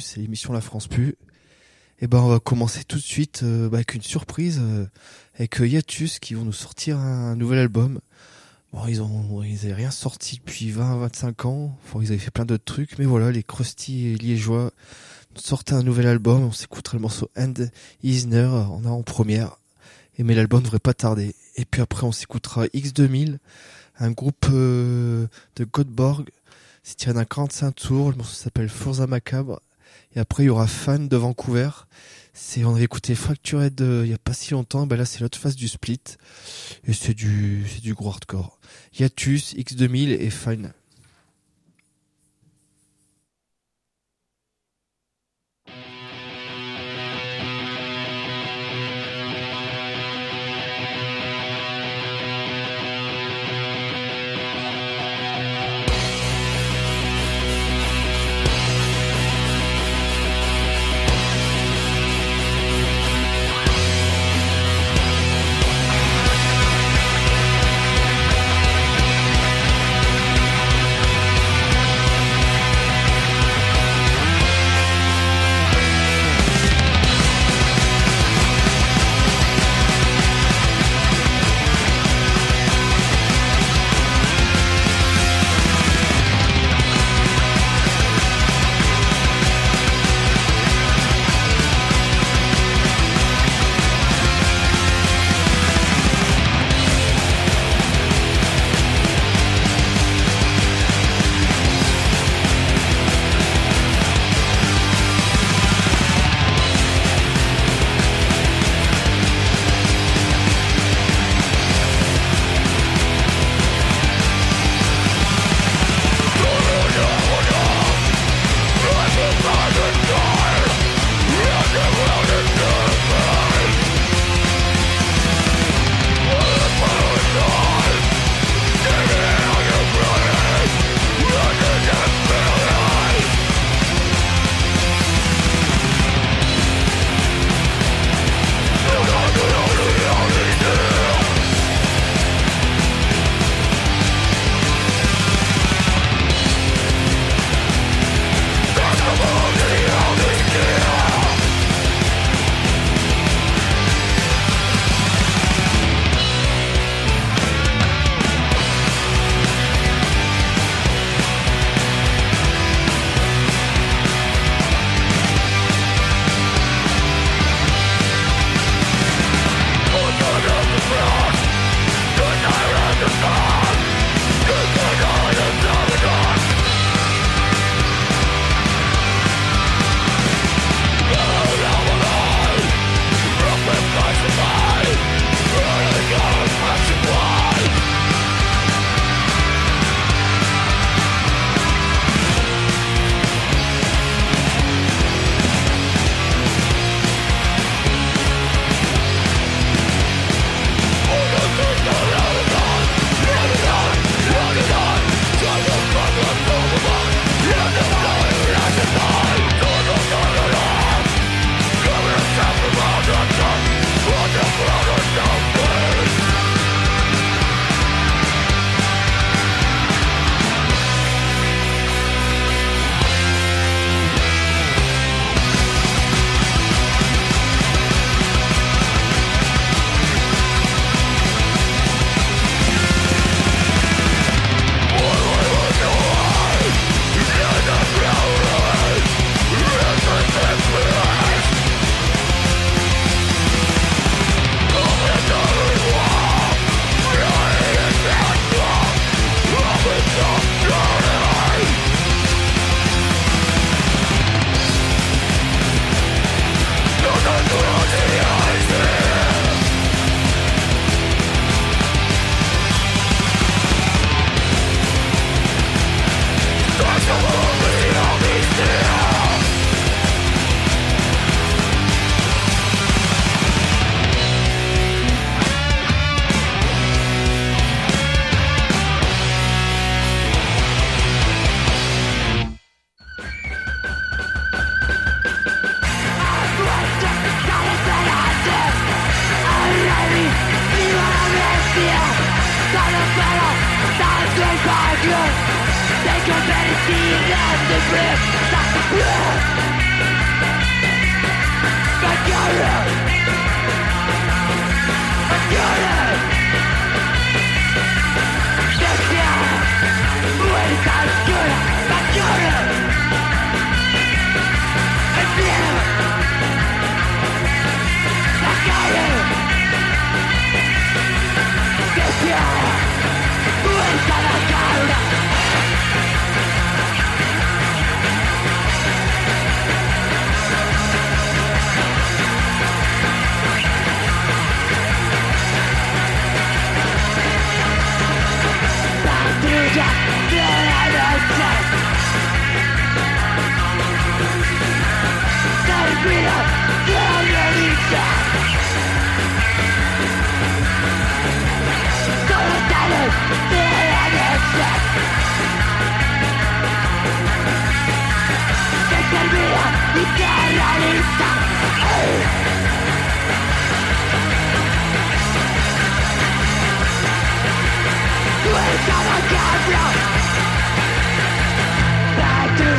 c'est l'émission La France Pu. Et ben, on va commencer tout de suite euh, bah, avec une surprise euh, avec euh, Yatus qui vont nous sortir un nouvel album. Bon, ils ont, ils rien sorti depuis 20, 25 ans. Enfin, ils avaient fait plein d'autres trucs, mais voilà, les Krusty et Liégeois sortent un nouvel album. On s'écoutera le morceau End Isner on a en première. Et mais l'album devrait pas tarder. Et puis après, on s'écoutera X2000, un groupe de Göteborg c'est tiré d'un 45 tours. Le morceau s'appelle Forza Macabre. Et après, il y aura Fan de Vancouver. C'est, on avait écouté Fractured euh, il y a pas si longtemps. Ben là, c'est l'autre face du split. Et c'est du, c'est du gros hardcore. Yatus, X2000 et Fine.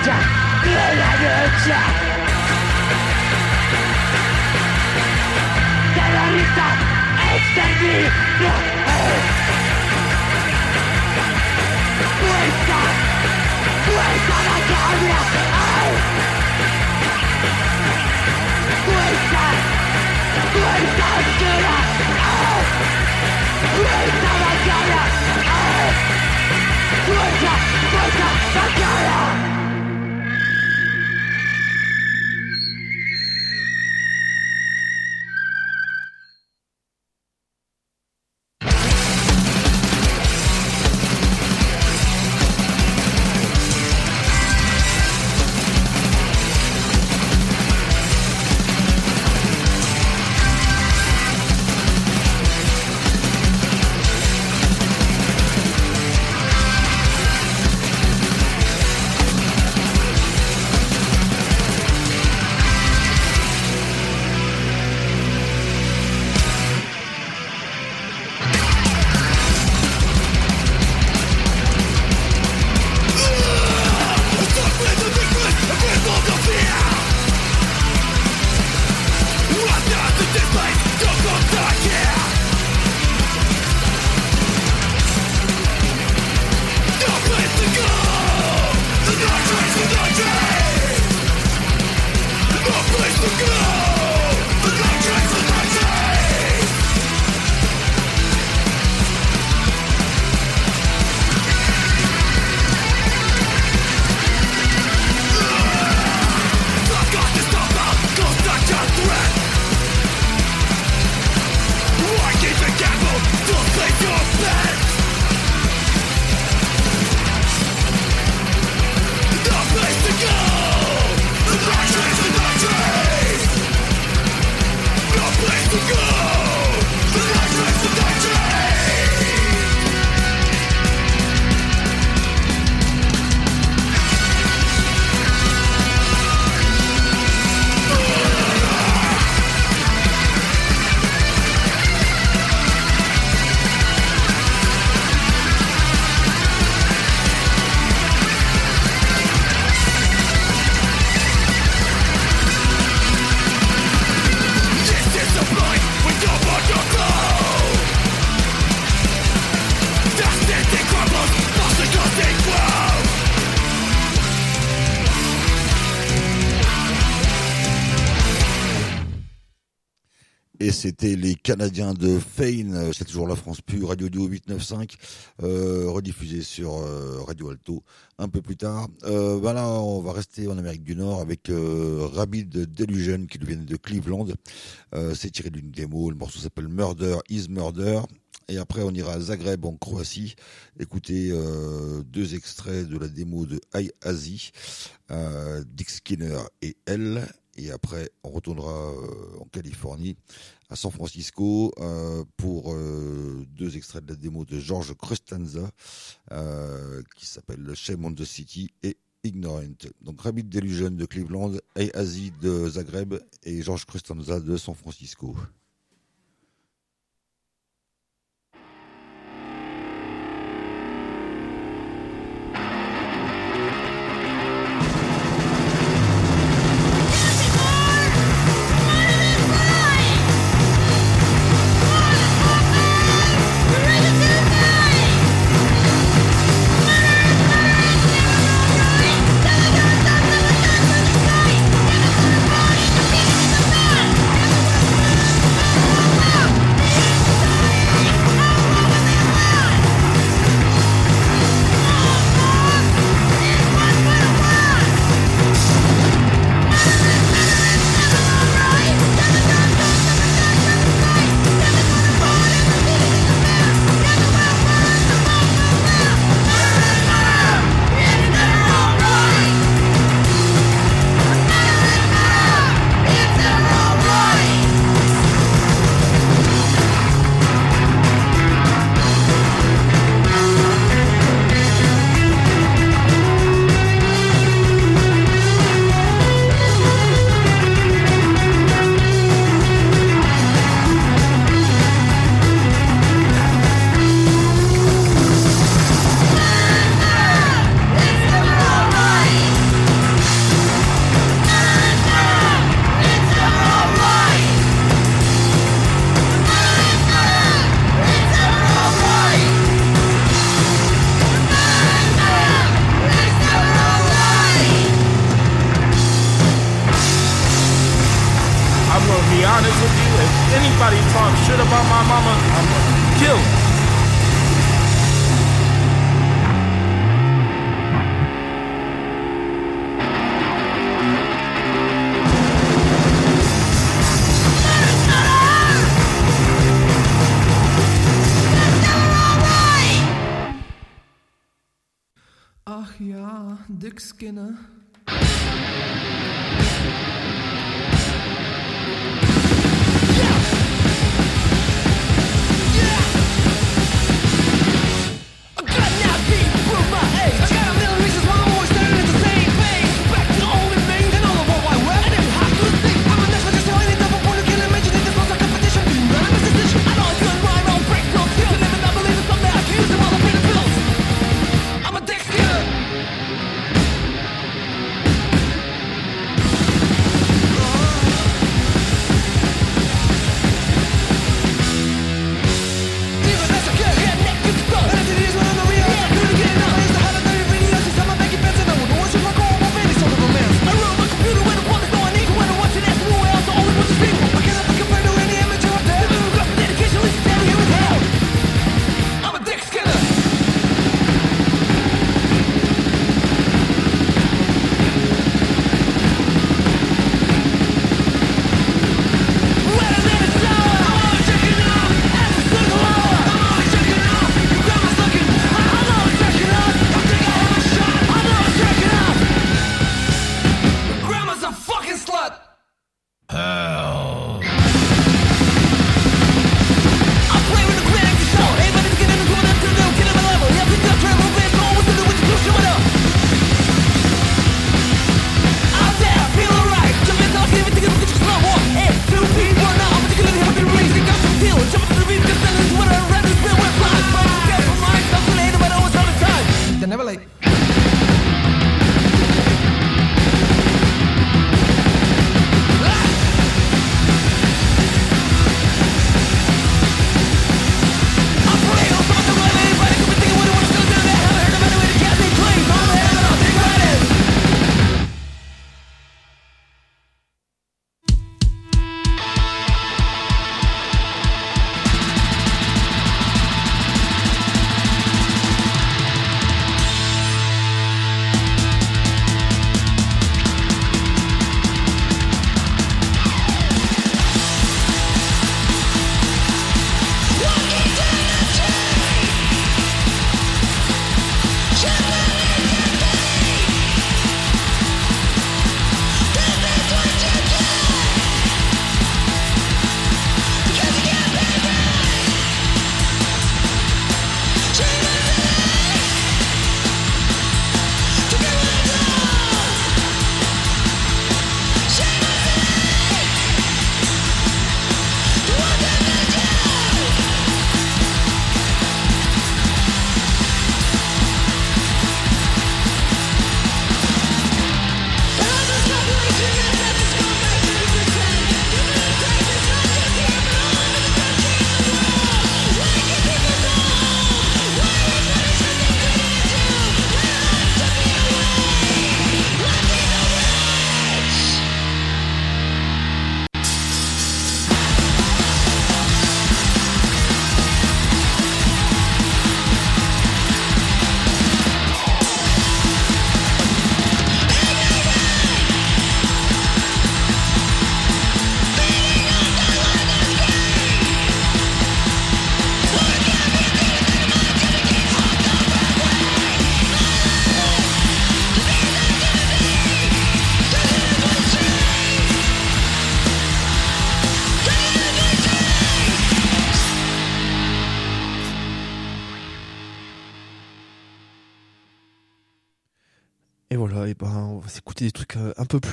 C'était les Canadiens de Fein, c'est toujours la France Pu, Radio Duo 895, euh, rediffusé sur euh, Radio Alto un peu plus tard. Euh, ben on va rester en Amérique du Nord avec euh, Rabid Delusion qui nous vient de Cleveland. Euh, c'est tiré d'une démo, le morceau s'appelle Murder is Murder. Et après, on ira à Zagreb, en Croatie, écouter euh, deux extraits de la démo de High Asie, euh, Dick Skinner et Elle. Et après, on retournera en Californie à San Francisco euh, pour euh, deux extraits de la démo de George Crustanza euh, qui s'appelle Shame on the City et Ignorant. Donc Rabbit Delusion de Cleveland, Asie de Zagreb et George Crustanza de San Francisco.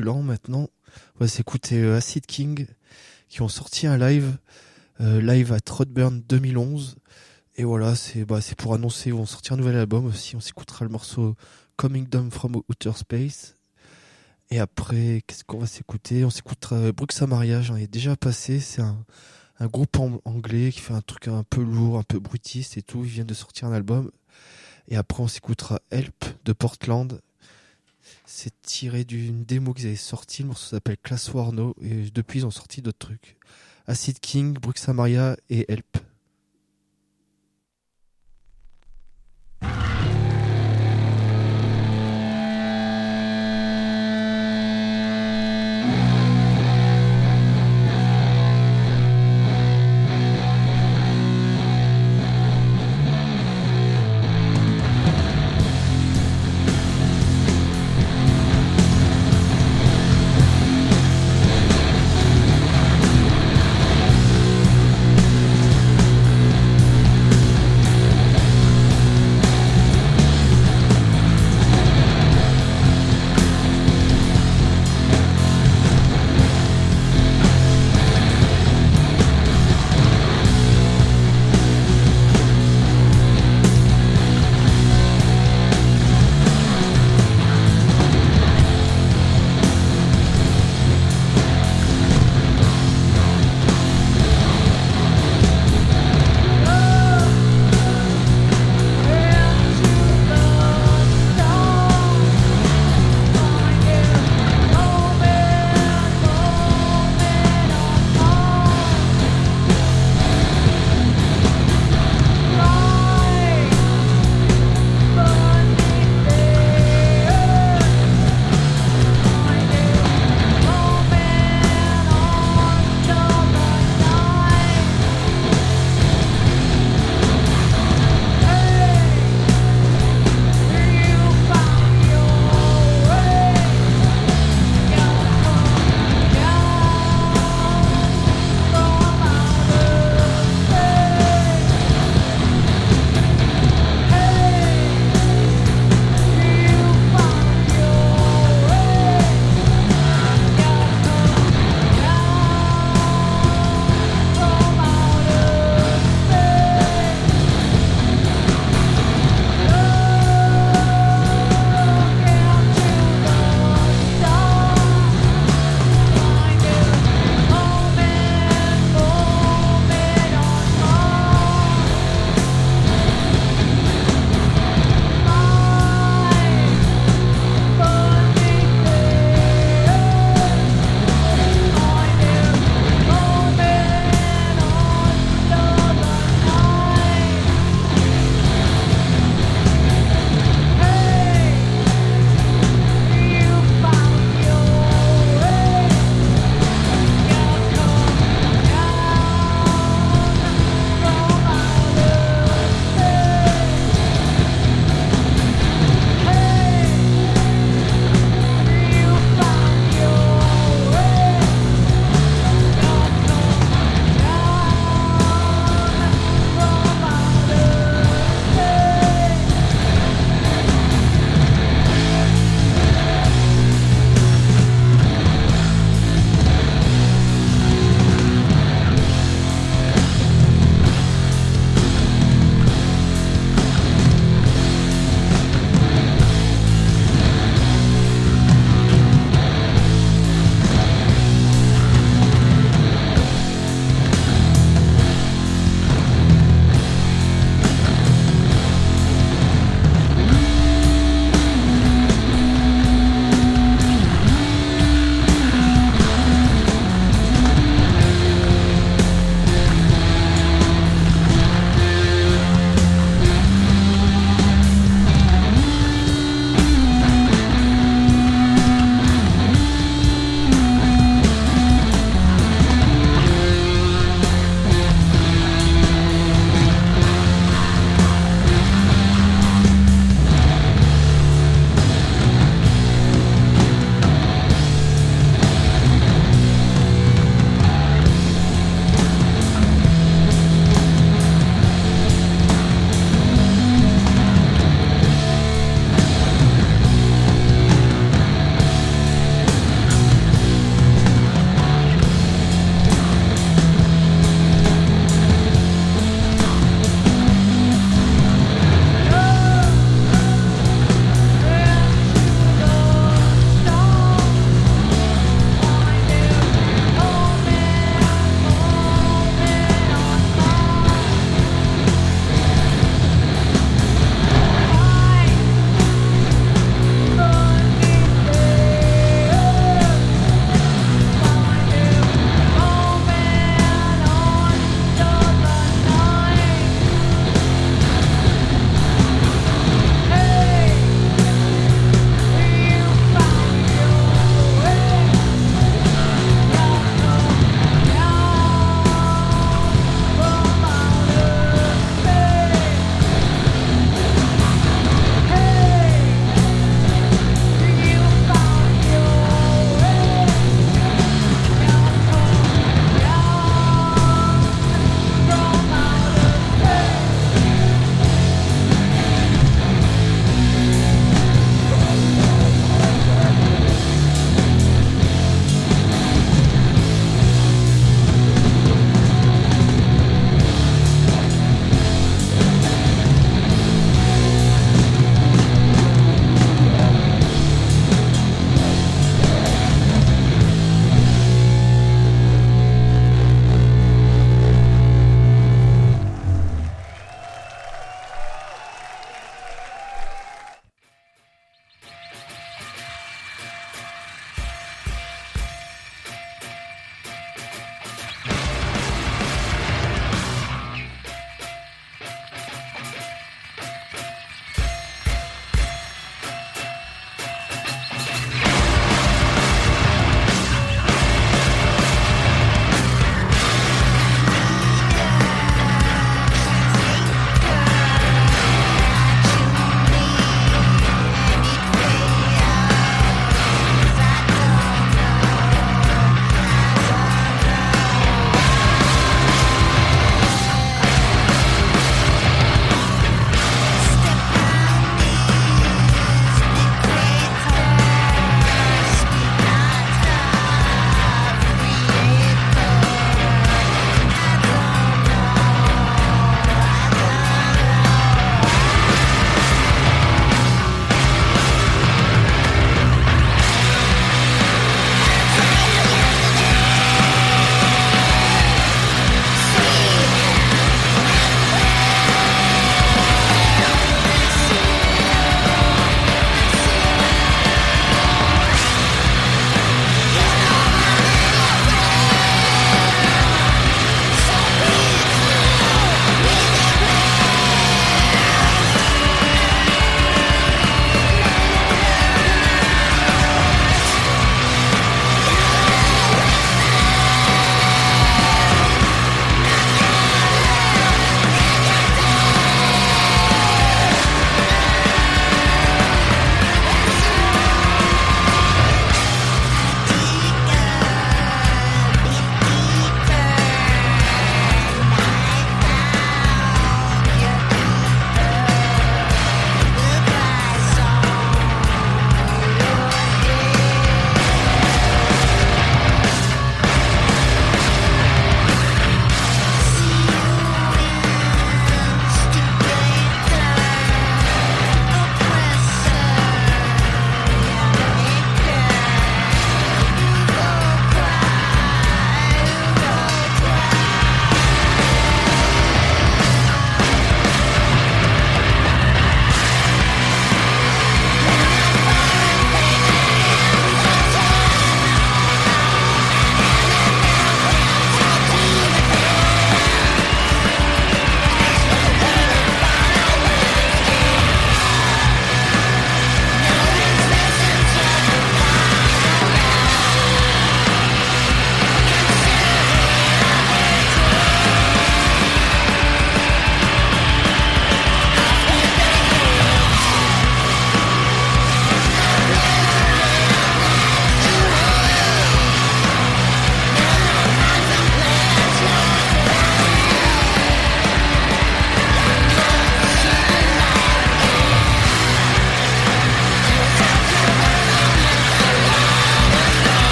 Plus maintenant. On va s'écouter euh, Acid King qui ont sorti un live, euh, live à Trotburn 2011. Et voilà, c'est bah, pour annoncer, ils vont sortir un nouvel album aussi. On s'écoutera le morceau Coming Down from Outer Space. Et après, qu'est-ce qu'on va s'écouter? On s'écoutera Brooks à mariage, on est déjà passé. C'est un, un groupe anglais qui fait un truc un peu lourd, un peu brutiste et tout. Ils viennent de sortir un album. Et après, on s'écoutera Help de Portland. C'est tiré d'une démo qu'ils avaient sorti. Le morceau s'appelle Class Warno. Et depuis, ils ont sorti d'autres trucs. Acid King, Brooks et Help.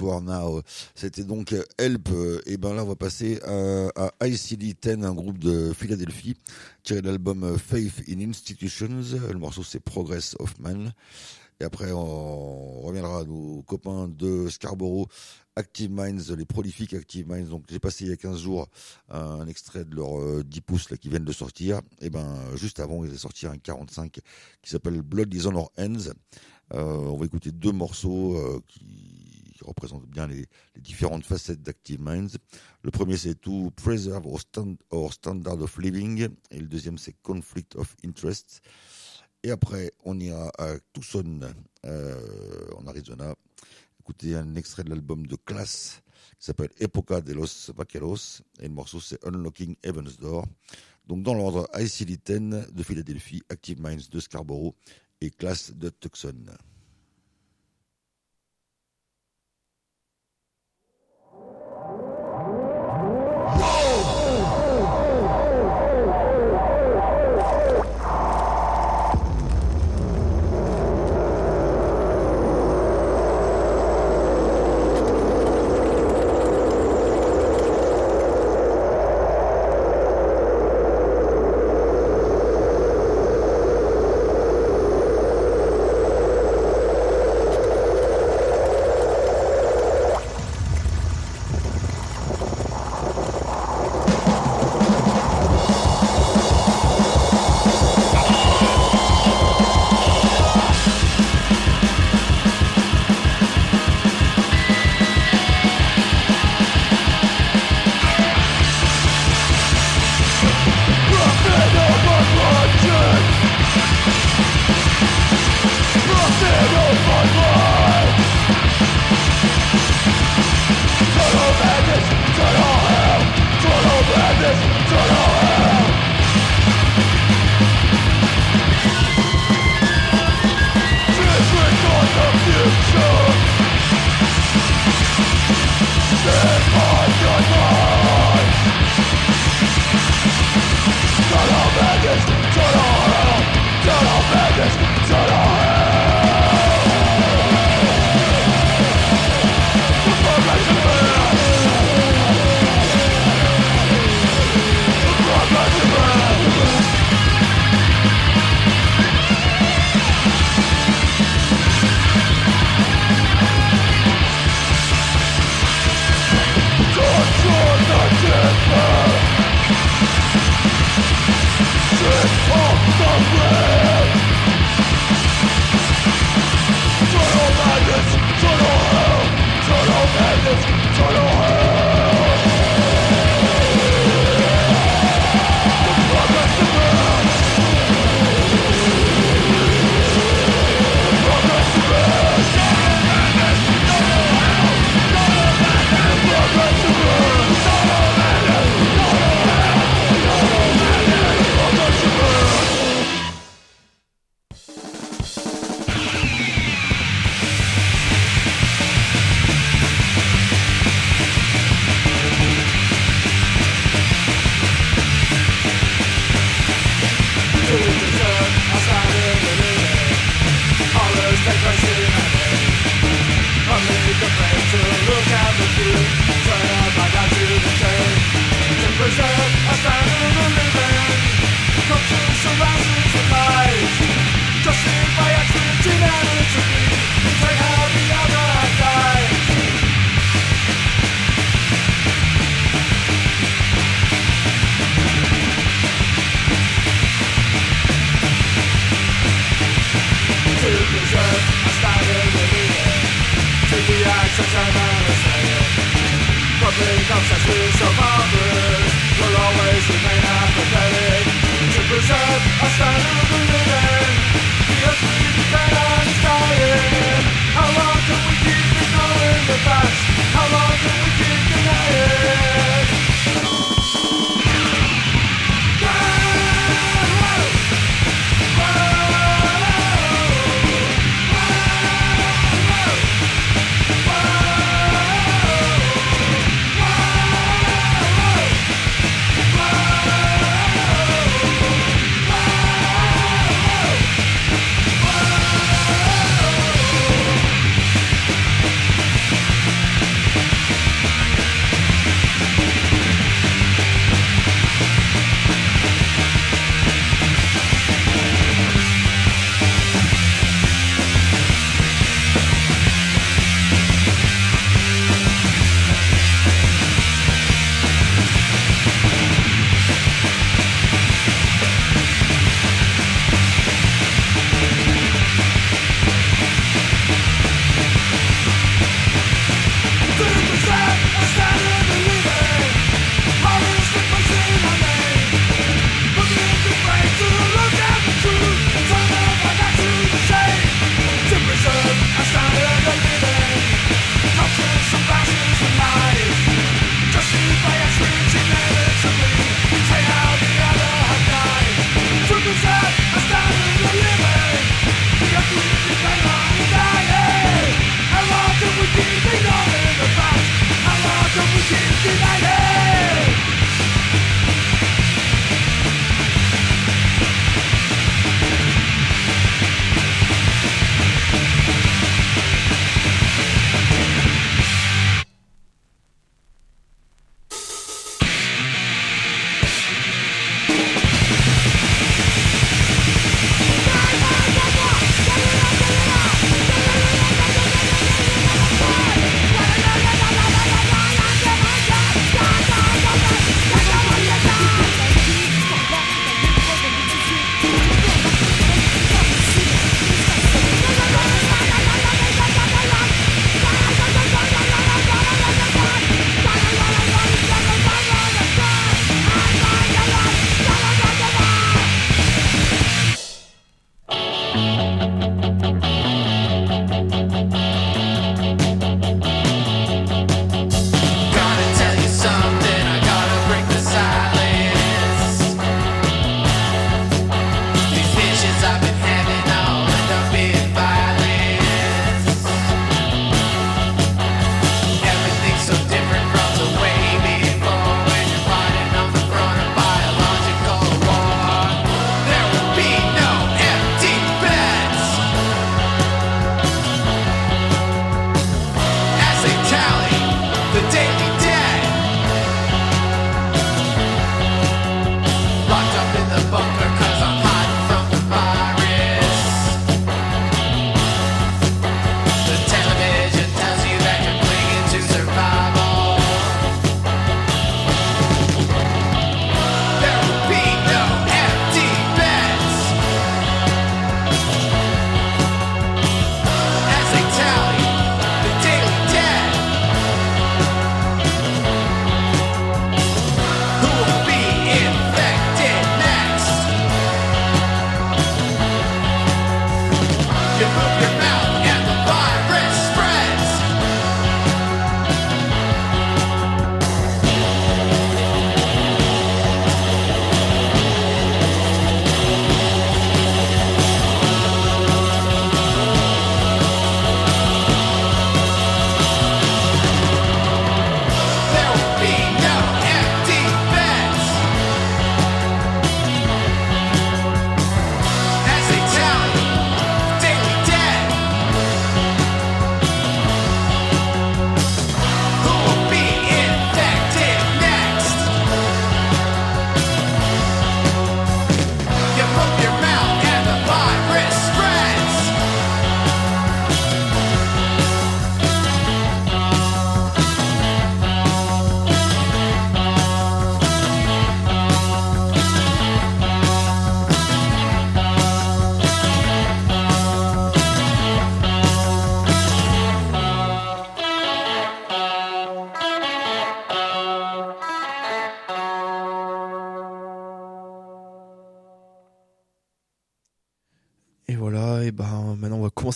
War Now, c'était donc euh, Help. euh, Et ben là, on va passer à, à ICD-10, un groupe de Philadelphie, tiré de l'album euh, Faith in Institutions. Le morceau, c'est Progress of Man. Et après, on reviendra à nos copains de Scarborough, Active Minds, les prolifiques Active Minds. Donc, j'ai passé il y a 15 jours un extrait de leur euh, 10 pouces qui viennent de sortir. Et ben, juste avant, ils ont sorti un 45 qui s'appelle Blood is on our hands. Euh, on va écouter deux morceaux euh, qui, qui représentent bien les, différentes facettes d'Active Minds. Le premier, c'est To Preserve our, stand, our Standard of Living. Et le deuxième, c'est Conflict of Interest. Et après, on ira à Tucson, en Arizona, écouter un extrait de l'album de Class qui s'appelle Época de los Vaqueros. Et le morceau, c'est Unlocking Heaven's Door. Donc, dans l'ordre, ICD-10 de Philadelphie, Active Minds de Scarborough et Class de Tucson. I stand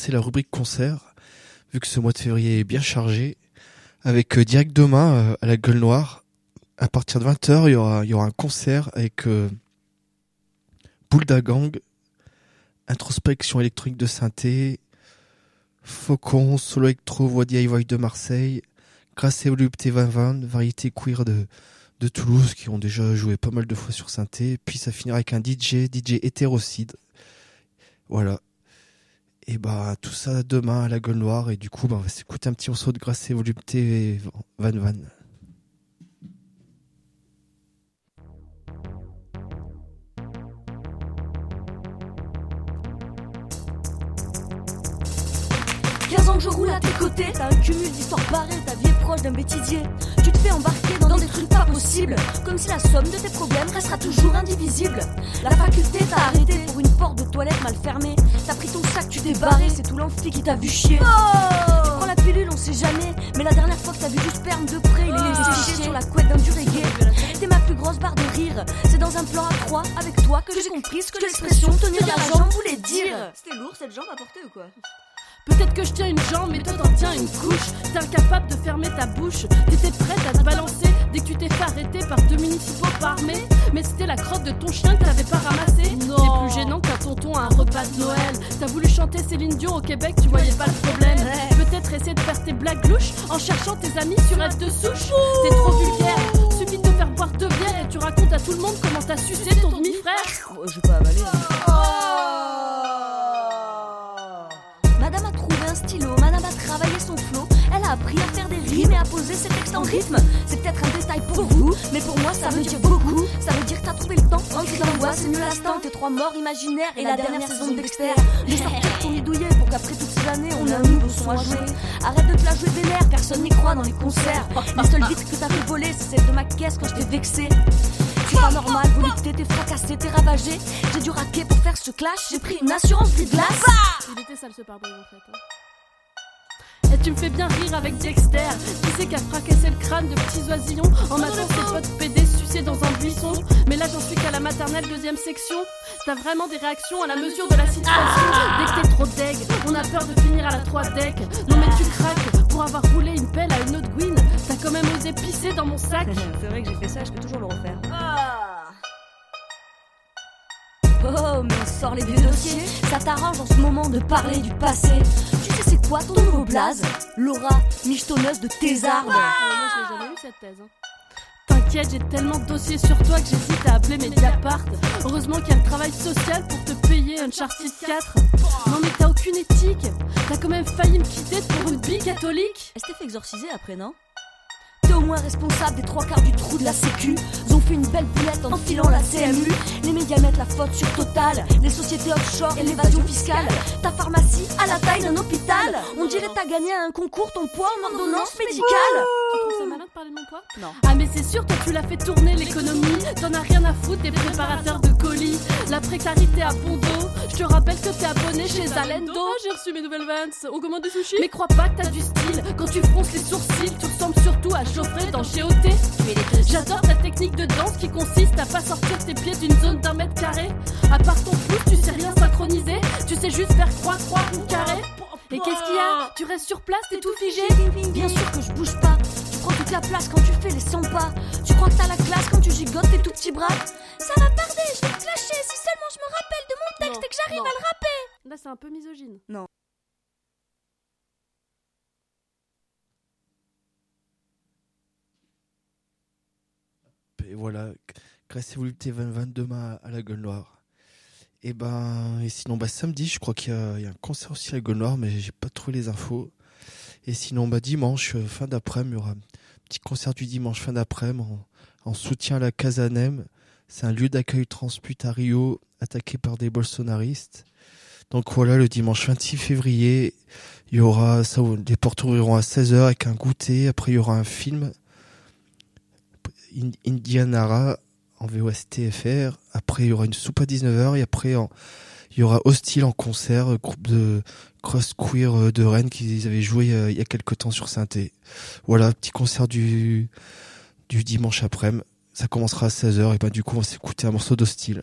commencer la rubrique concert, vu que ce mois de février est bien chargé, avec euh, direct demain euh, à la Gueule Noire. À partir de 20h, il y aura, il y aura un concert avec euh, Introspection électronique de synthé, Faucon, Solo Electro, Voix DIY de Marseille, Grâce et Volupté 2020, variété queer de, de Toulouse qui ont déjà joué pas mal de fois sur synthé. Puis ça finira avec un DJ, DJ hétérocide. Voilà. Et bah tout ça demain à la gueule noire et du coup bah, on va s'écouter un petit morceau de Grâce et Volupté Van Van. Ans que je roule à tes côtés, t'as un cumul d'histoires barrées, ta vie est proche d'un bêtisier. Tu te fais embarquer dans, des trucs pas possibles, comme si la somme de tes problèmes restera toujours indivisible. La faculté t'a arrêté pour une porte de toilette mal fermée. T'as pris ton sac, tu t'es barré, c'est tout l'amphi qui t'a vu chier. Tu prends la pilule, on sait jamais, mais la dernière fois que t'as vu du sperme de près, il est fiché sur la couette d'un du. T'es ma plus grosse barre de rire, c'est dans un plan à trois avec toi que j'ai compris ce que l'expression tenir la jambe voulait dire. C'était lourd cette jambe à porter ou quoi? Peut-être que je tiens une jambe, mais toi t'en tiens une couche. T'es incapable de fermer ta bouche. T'étais prête à te balancer dès que tu t'es fait arrêter par deux municipaux par armée. Mais c'était la crotte de ton chien que t'avais pas ramassé. C'est plus gênant qu'un tonton à un repas de Noël. T'as voulu chanter Céline Dion au Québec, tu voyais pas le problème. Peut-être essayer de faire tes blagues louches en cherchant tes amis sur F de souche. T'es trop vulgaire. Suffit de te faire boire deux bières et tu racontes à tout le monde comment t'as sucé ton demi-frère. Oh, Je vais pas avaler. Madame a Elle a appris à faire des rimes et à poser ses textes en rythme. C'est peut-être un détail pour vous, mais pour moi ça veut dire beaucoup. Ça veut dire que t'as trouvé le temps. En cri d'envoi, c'est mieux l'instant. Tes trois morts imaginaires et la dernière saison de Dexter. De sortir ton douillet pour qu'après toutes ces années on ait un nouveau son à jouer. Arrête de te la jouer des nerfs, personne n'y croit dans les concerts. Les seules vitres que t'as fait voler, c'est celle de ma caisse quand je t'ai vexé. C'est pas normal, volupté, t'es fracassé, t'es ravagé. J'ai dû raquer pour faire ce clash, j'ai pris une assurance de glace. Il était sale ce pare-brise en fait. hein. Tu me fais bien rire avec Dexter. Qui c'est qui a fracassé le crâne de petits oisillons en matant ses potes PD sucés dans un buisson. Mais là j'en suis qu'à la maternelle deuxième section. T'as vraiment des réactions à la mesure de la situation. Dès que t'es trop deg, on a peur de finir à la 3 deck. Non mais tu craques pour avoir roulé une pelle à une autre Gwyn. T'as quand même osé pisser dans mon sac. C'est vrai que j'ai fait ça, je peux toujours le refaire. Oh, mais on sort les vieux dossiers. Ça t'arrange en ce moment de parler du passé. Tu sais, ton nouveau blaze Laura, michetonneuse de tes arbres. Moi je l'ai jamais eu cette thèse. hein. T'inquiète, j'ai tellement de dossiers sur toi que j'hésite à appeler Mediapart. Heureusement qu'il y a le travail social pour te payer Uncharted 4. Non mais t'as aucune éthique. T'as quand même failli me quitter pour une bille catholique. Elle s'était fait exorciser après, non? T'es au moins responsable des trois quarts du trou de la sécu. Ils ont fait une belle boulette en filant la CMU. Les médias mettent la faute sur Total, les sociétés offshore et l'évasion fiscale. Ta pharmacie à la taille d'un hôpital. On dirait t'as gagné à un concours ton poids en ordonnance médicale. Tu trouves ça malin de parler de mon poids? Non. Ah mais c'est sûr, toi tu l'as fait tourner l'économie. T'en as rien à foutre des préparateurs de colis. La précarité à bon dos. Je te rappelle que t'es abonné chez Zalendo. Ah, j'ai reçu mes nouvelles Vans. On commande des sushis Mais crois pas que t'as du style. Quand tu fronces les sourcils, tu ressembles surtout à Geoffrey dans GOT. J'adore ta technique de danse qui consiste à pas sortir tes pieds d'une zone d'un mètre carré. À part ton pouce, tu sais rien synchroniser. Tu sais juste faire croix, croix ou carré. Et qu'est-ce qu'il y a? Tu restes sur place, t'es tout figé Bien sûr que je bouge pas. Tu prends toute la place quand tu fais les 100 pas. Tu crois que t'as la classe quand tu gigotes tes tout petits bras? Ça va tarder, je vais te lâcher si seulement je me rappelle de mon texte Non, et que j'arrive non. à le rapper. Là, c'est un peu misogyne. Et voilà, Grâce et Volupté 2020 demain à la Gueule Noire? Et ben, et sinon, bah, samedi, je crois qu'il y, a un concert aussi à la Gueule Noire, mais j'ai pas trouvé les infos. Et sinon, bah, dimanche, euh, fin d'après-midi, il y aura un petit concert du dimanche fin d'après-midi en, en soutien à la Casanem. C'est un lieu d'accueil transpute à Rio, attaqué par des bolsonaristes. Donc voilà, le dimanche 26 février, il y aura ça, les portes ouvriront à 16h avec un goûter. Après, il y aura un film Indianara en VOSTFR. Après, il y aura une soupe à 19h. Et après, il y aura Hostile en concert, groupe de cross queer euh, de Rennes qui avaient joué euh, il y a quelques temps sur synthé. Voilà, petit concert du, du dimanche après-midi. Ça commencera à 16h. Et ben, du coup, on va s'écouter un morceau d'Hostile.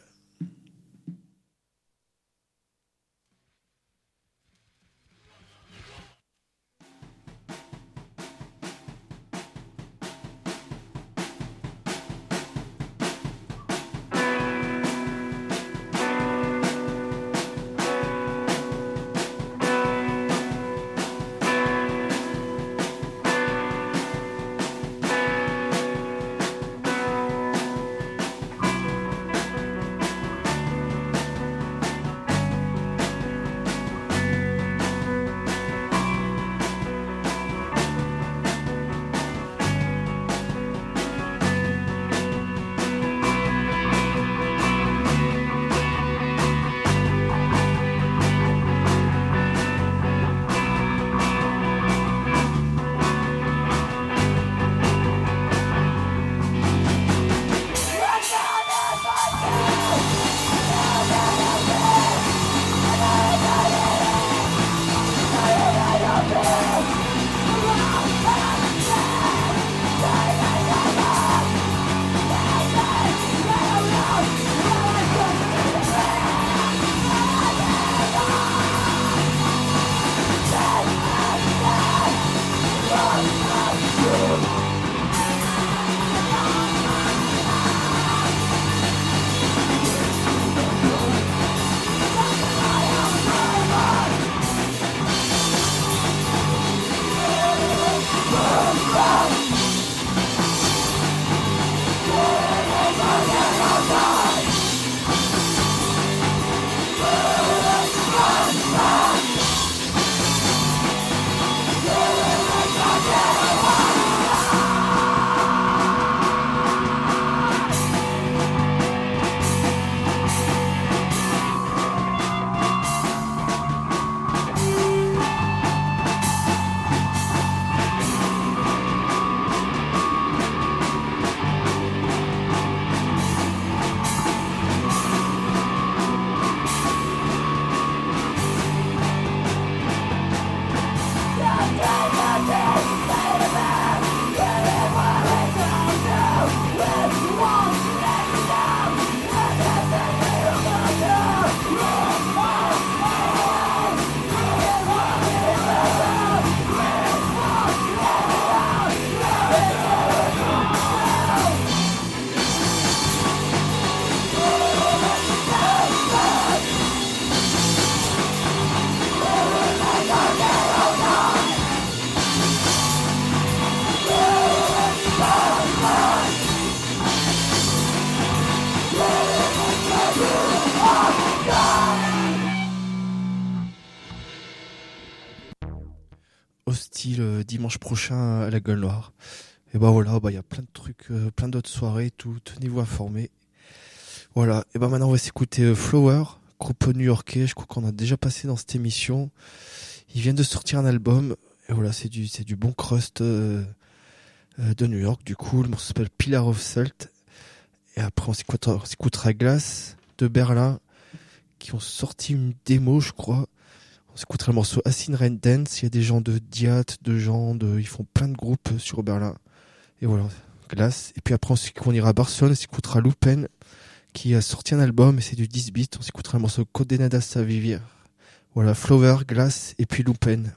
Prochain à la Gueule Noire. Et bah voilà, bah il y a plein de trucs, euh, plein d'autres soirées, tout. Tenez-vous informés. Voilà. Et bah maintenant on va s'écouter euh, Flower, groupe new-yorkais. Je crois qu'on a déjà passé dans cette émission. Ils viennent de sortir un album. Et voilà, c'est du, du bon crust euh, de New York. Du coup, le morceau s'appelle Pillar of Salt. Et après on s'écoutera, on de Berlin, qui ont sorti une démo, je crois. S'écoutera le morceau Acid Rain Dance. Il y a des gens de Diat, de gens de, ils font plein de groupes sur Berlin. Et voilà, Glace. Et puis après, on ira à Barcelone, on s'écoutera Lupen, qui a sorti un album, et c'est du 10 bits. On s'écoutera le morceau Codenadas a Vivir. Voilà, Flower, Glace, et puis Lupen.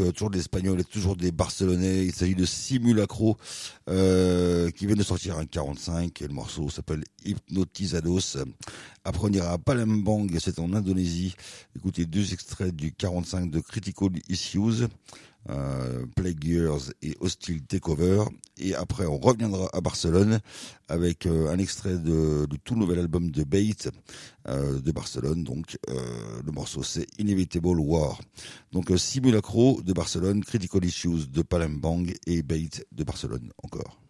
Euh, toujours des Espagnols et toujours des Barcelonais. Il s'agit de Simulacro, euh, qui vient de sortir un 45. Et le morceau s'appelle Hypnotizados. Après, à Palembang, c'est en Indonésie. Écoutez deux extraits du 45 de Critical Issues. Euh, Plague et Hostile Takeover. Et après, on reviendra à Barcelone avec euh, un extrait de, du tout nouvel album de Bait euh, de Barcelone. Donc, euh, le morceau c'est Inevitable War. Donc, Simulacro de Barcelone, Critical Issues de Palembang et Bait de Barcelone encore.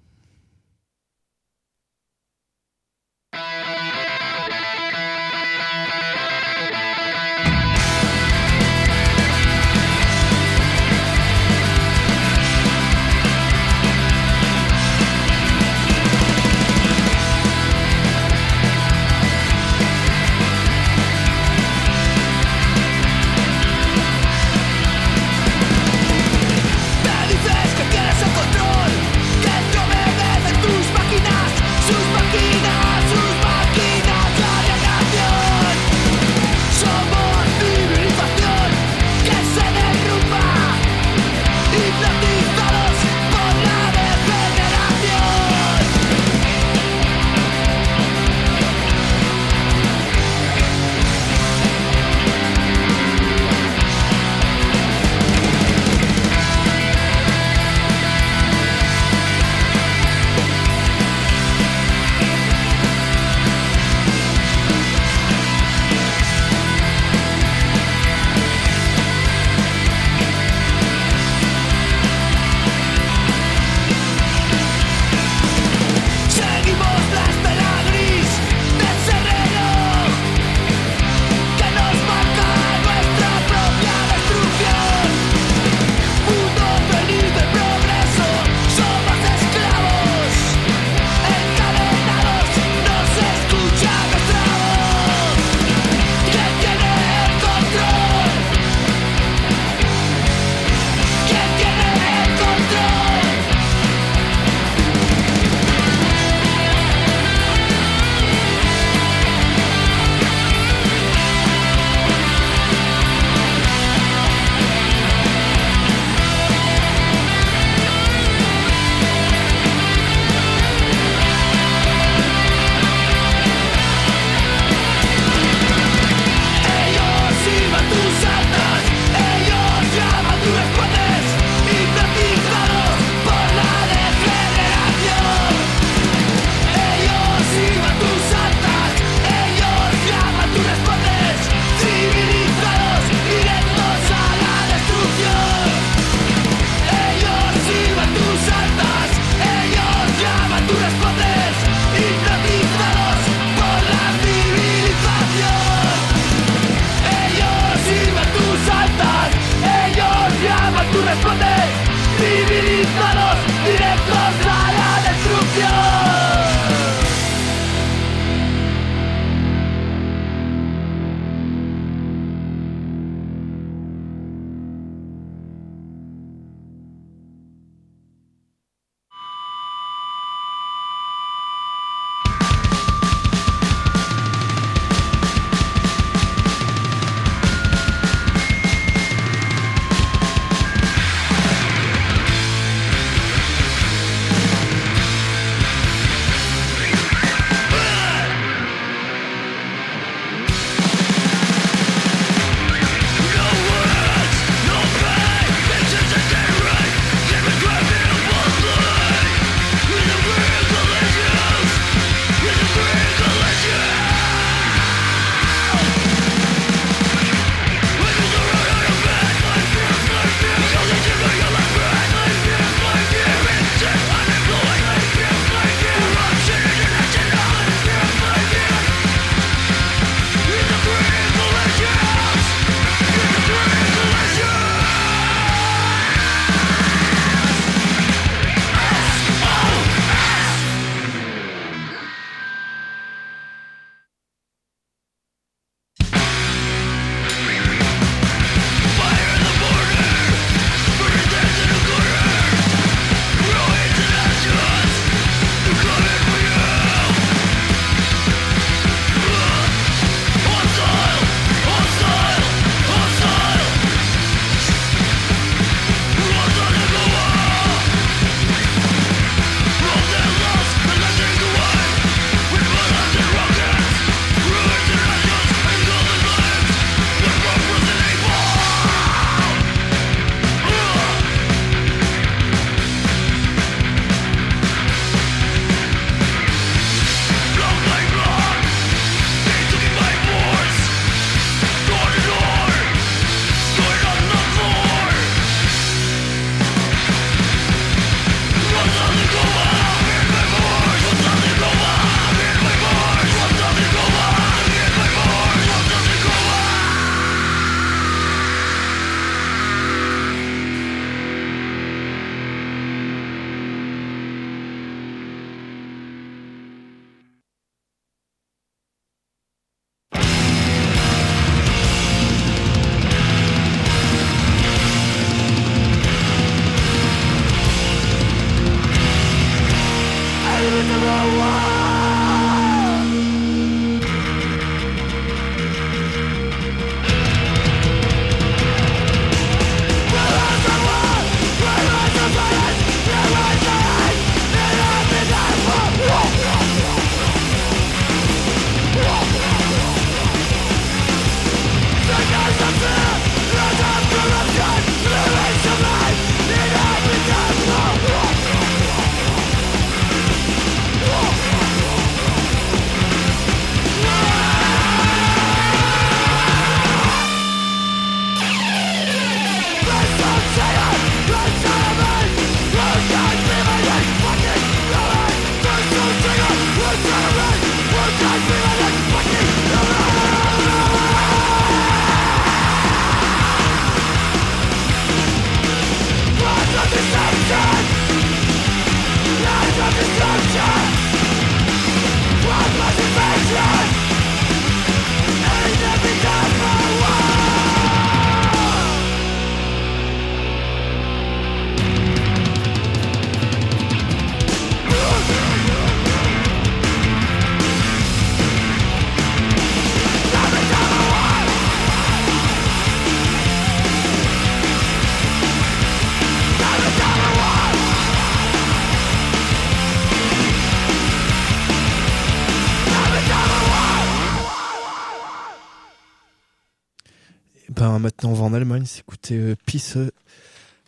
Euh.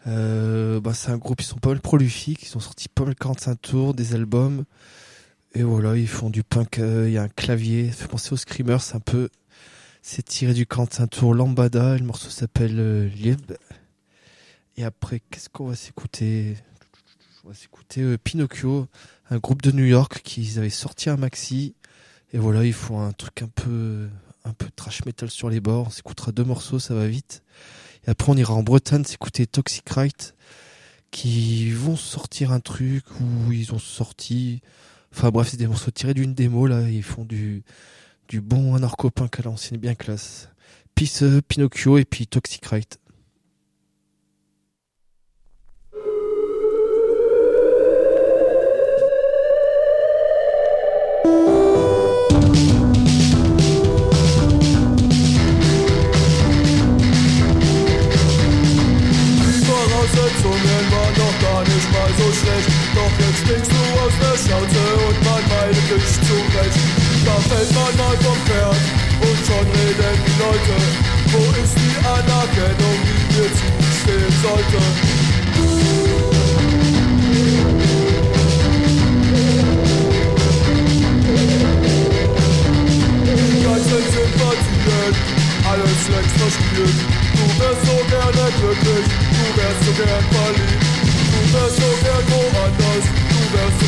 Euh, bah, c'est un groupe, ils sont pas mal prolifiques, ils ont sorti pas mal 45 tours, des albums. Et voilà, ils font du punk, euh, il y a un clavier, fait penser aux Screamers, c'est un peu. C'est tiré du 45 tours Lambada, le morceau s'appelle euh, Lib. Et après, qu'est-ce qu'on va s'écouter? On va s'écouter Pinocchio, un groupe de New York qui avaient sorti un maxi. Et voilà, ils font un truc un peu, un peu trash metal sur les bords. On s'écoutera deux morceaux, ça va vite. Et après, on ira en Bretagne s'écouter Toxic Right, qui vont sortir un truc où ils ont sorti. Enfin bref, c'est des morceaux tirés d'une démo là. Ils font du, du bon anarcho-punk à l'ancienne, bien classe. Peace, euh, Pinocchio et puis Toxic Right. Voraussetzungen waren noch gar nicht mal so schlecht. Doch jetzt blickst du aus der Schnauze und man meidet dich zurecht. Da fällt man mal vom Pferd und schon reden die Leute. Wo ist die Anerkennung, die dir zustehen sollte? Partiert, alles längst verspielt. Du wärst so gerne glücklich, du wärst so gern verliebt. Du wärst so gern woanders, du wärst so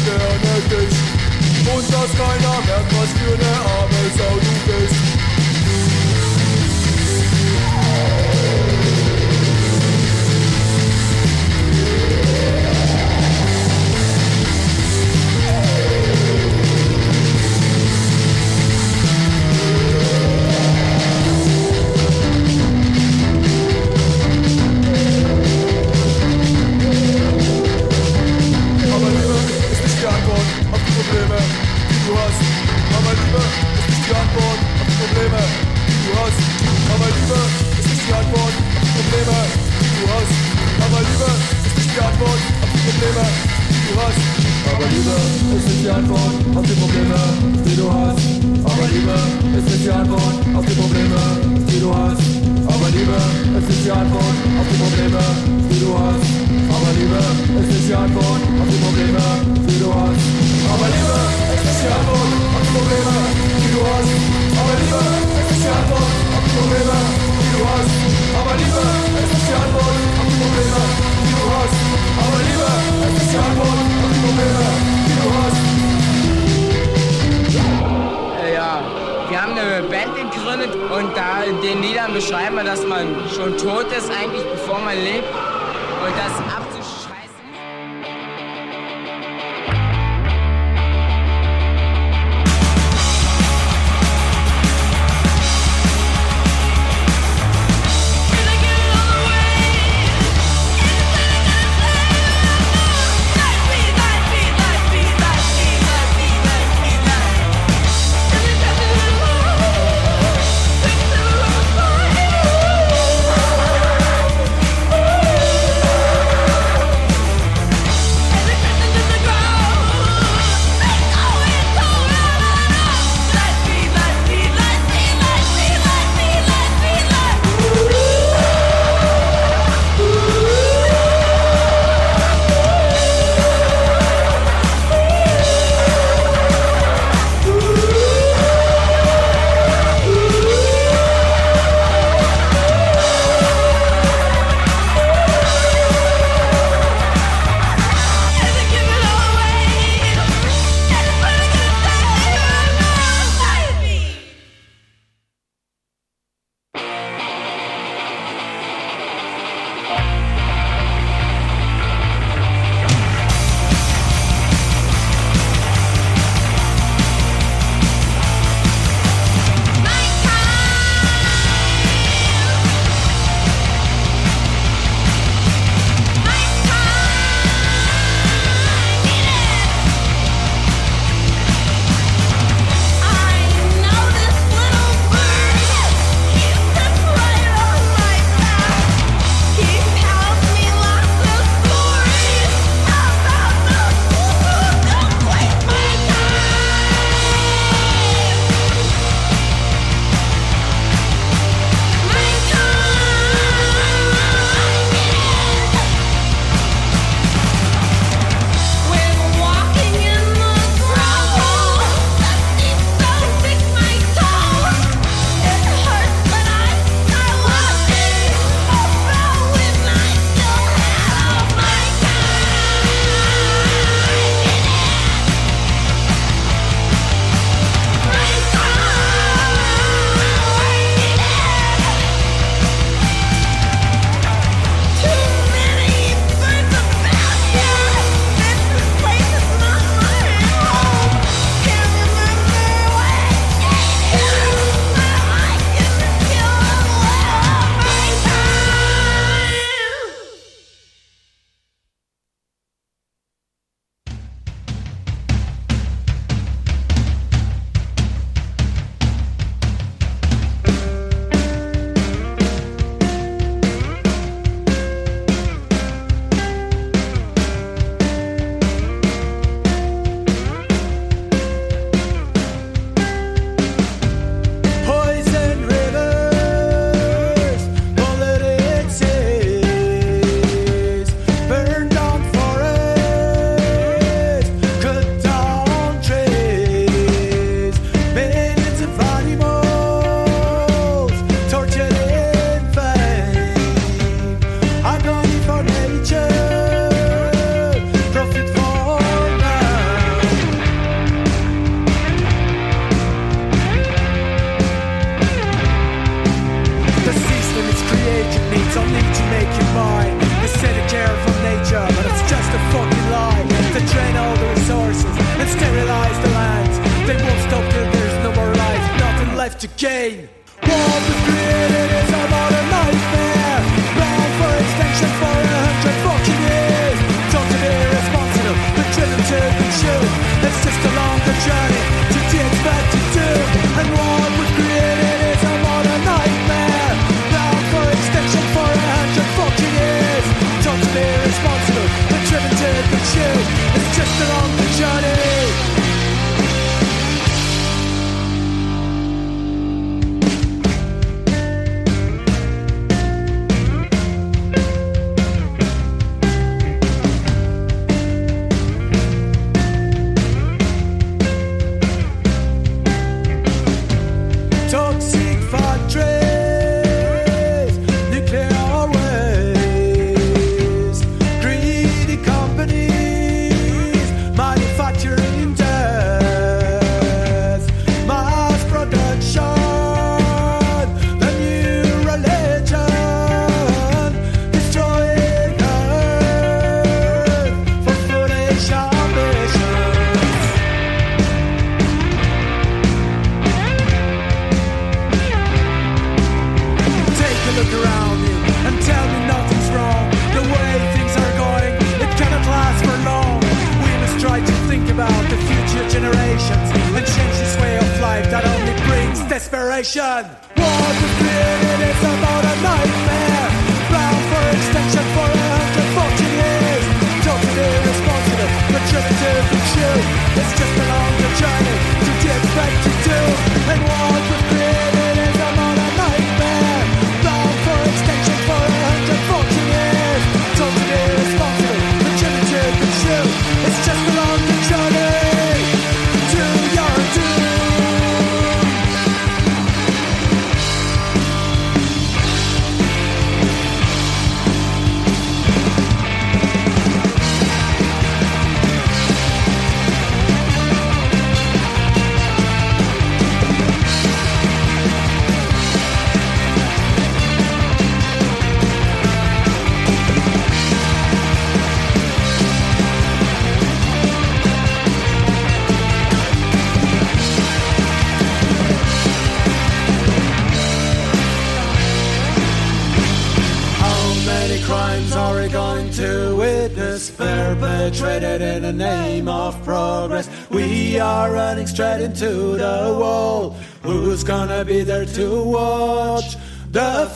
Who's gonna be there to watch the?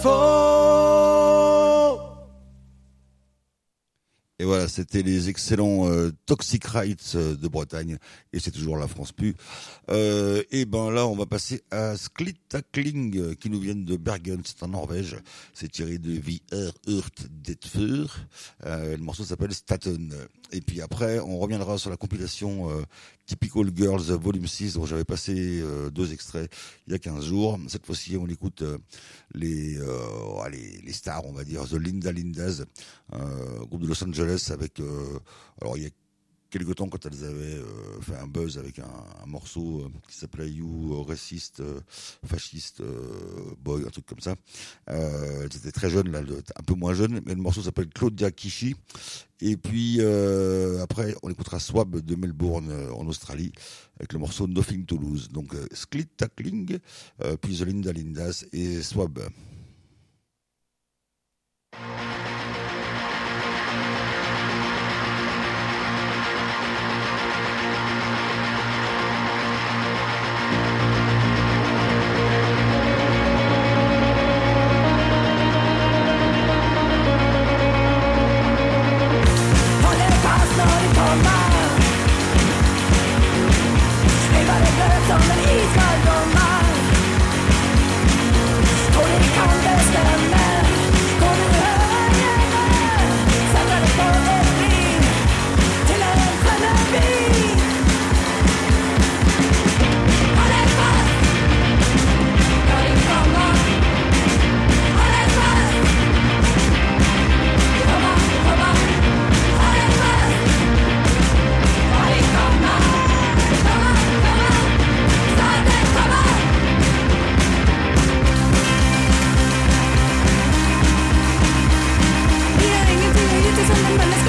Et voilà, c'était les excellents euh, Toxic Rights euh, de Bretagne, et c'est toujours la France Pu. Euh, et ben là, on va passer à Sklittakling, euh, qui nous viennent de Bergen, c'est en Norvège. C'est tiré de Vi er Urt Detfur. Euh, le morceau s'appelle Staten. Et puis après, on reviendra sur la compilation euh, Typical Girls Volume 6, dont j'avais passé euh, deux extraits il y a 15 jours. Cette fois-ci, on écoute euh, les, euh, allez, les stars, on va dire, The Linda Lindas, euh, groupe de Los Angeles avec, alors il y a quelque temps quand elles avaient euh, fait un buzz avec un, morceau euh, qui s'appelait You euh, Fasciste euh, Boy, un truc comme ça. Elles étaient très jeunes, là, un peu moins jeunes, mais le morceau s'appelle Claudia Kishi. Et puis après, on écoutera Swab de Melbourne en Australie avec le morceau Nothing to Lose. Donc Sklit Tackling, puis The Linda Lindas et Swab. iskaldomar Vevade blöt som en iskall blomma Tog i kallare stämmer. I'm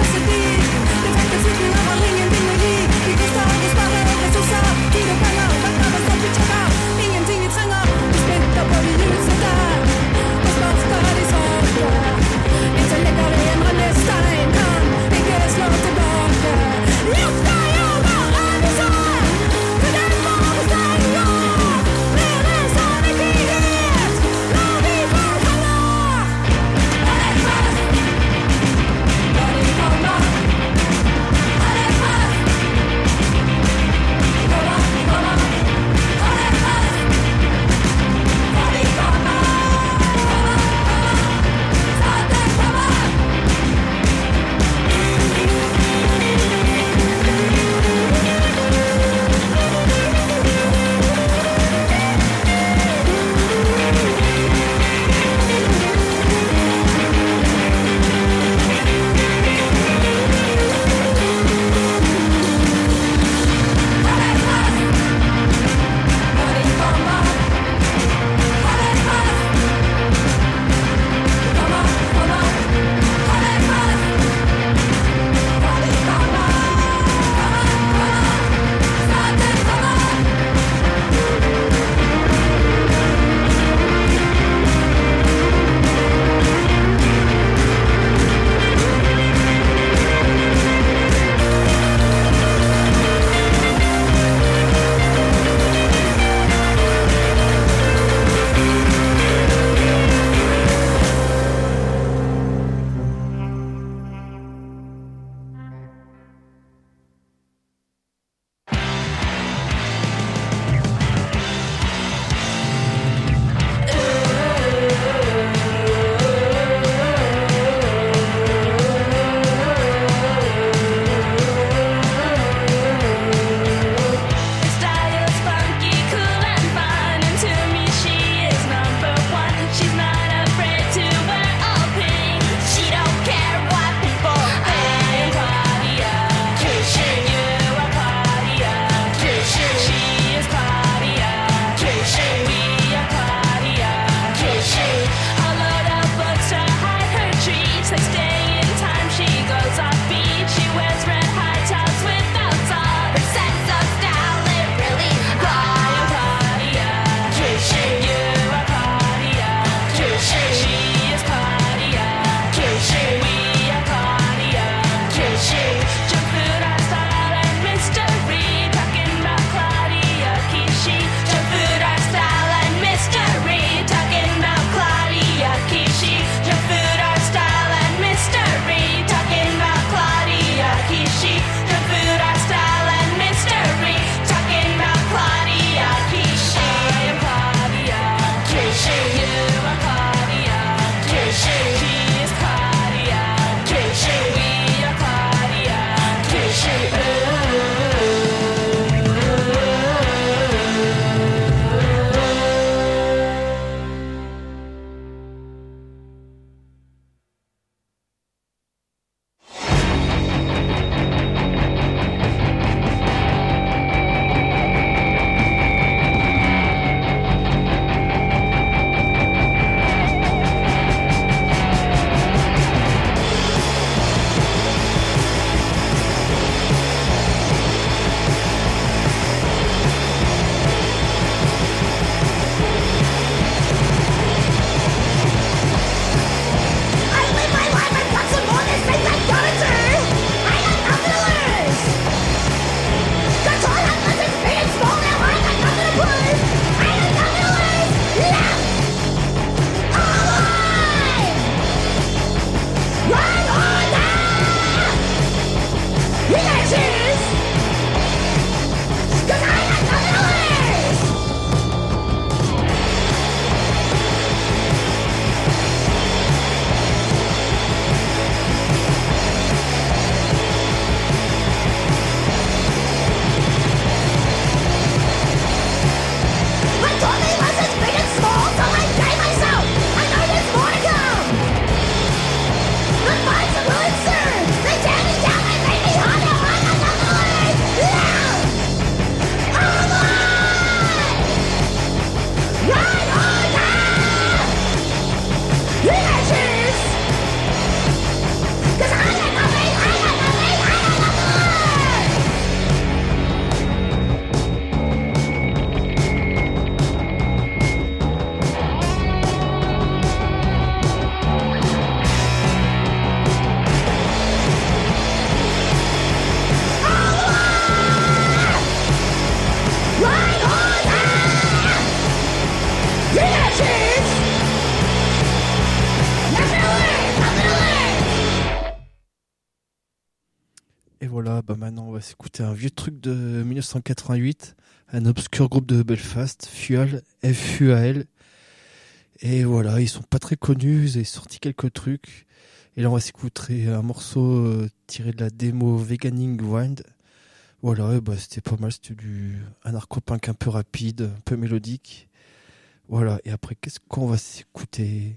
s'écouter un vieux truc de 1988, un obscur groupe de Belfast, Fual, F-U-A-L. Et voilà, ils sont pas très connus, ils ont sorti quelques trucs. Et là on va s'écouter un morceau euh, tiré de la démo Veganing Wind. Voilà, bah c'était pas mal, c'était du anarcho-punk un peu rapide, un peu mélodique. Voilà, et après qu'est-ce qu'on va s'écouter?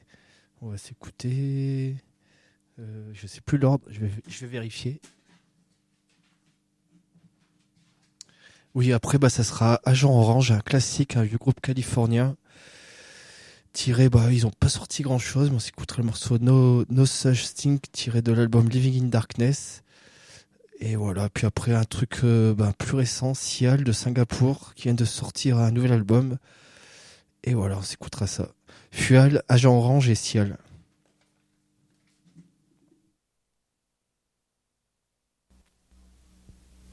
On va s'écouter... Euh, je sais plus l'ordre, je vais vérifier. Oui, après, bah, ça sera Agent Orange, un classique, un vieux groupe californien. Tiré, bah, ils ont pas sorti grand chose, mais on s'écoutera le morceau No, Such Thing, tiré de l'album Living in Darkness. Et voilà, puis après, un truc euh, bah, plus récent, Sial de Singapour, qui vient de sortir un nouvel album. Et voilà, on s'écoutera ça. Fual, Agent Orange et Sial.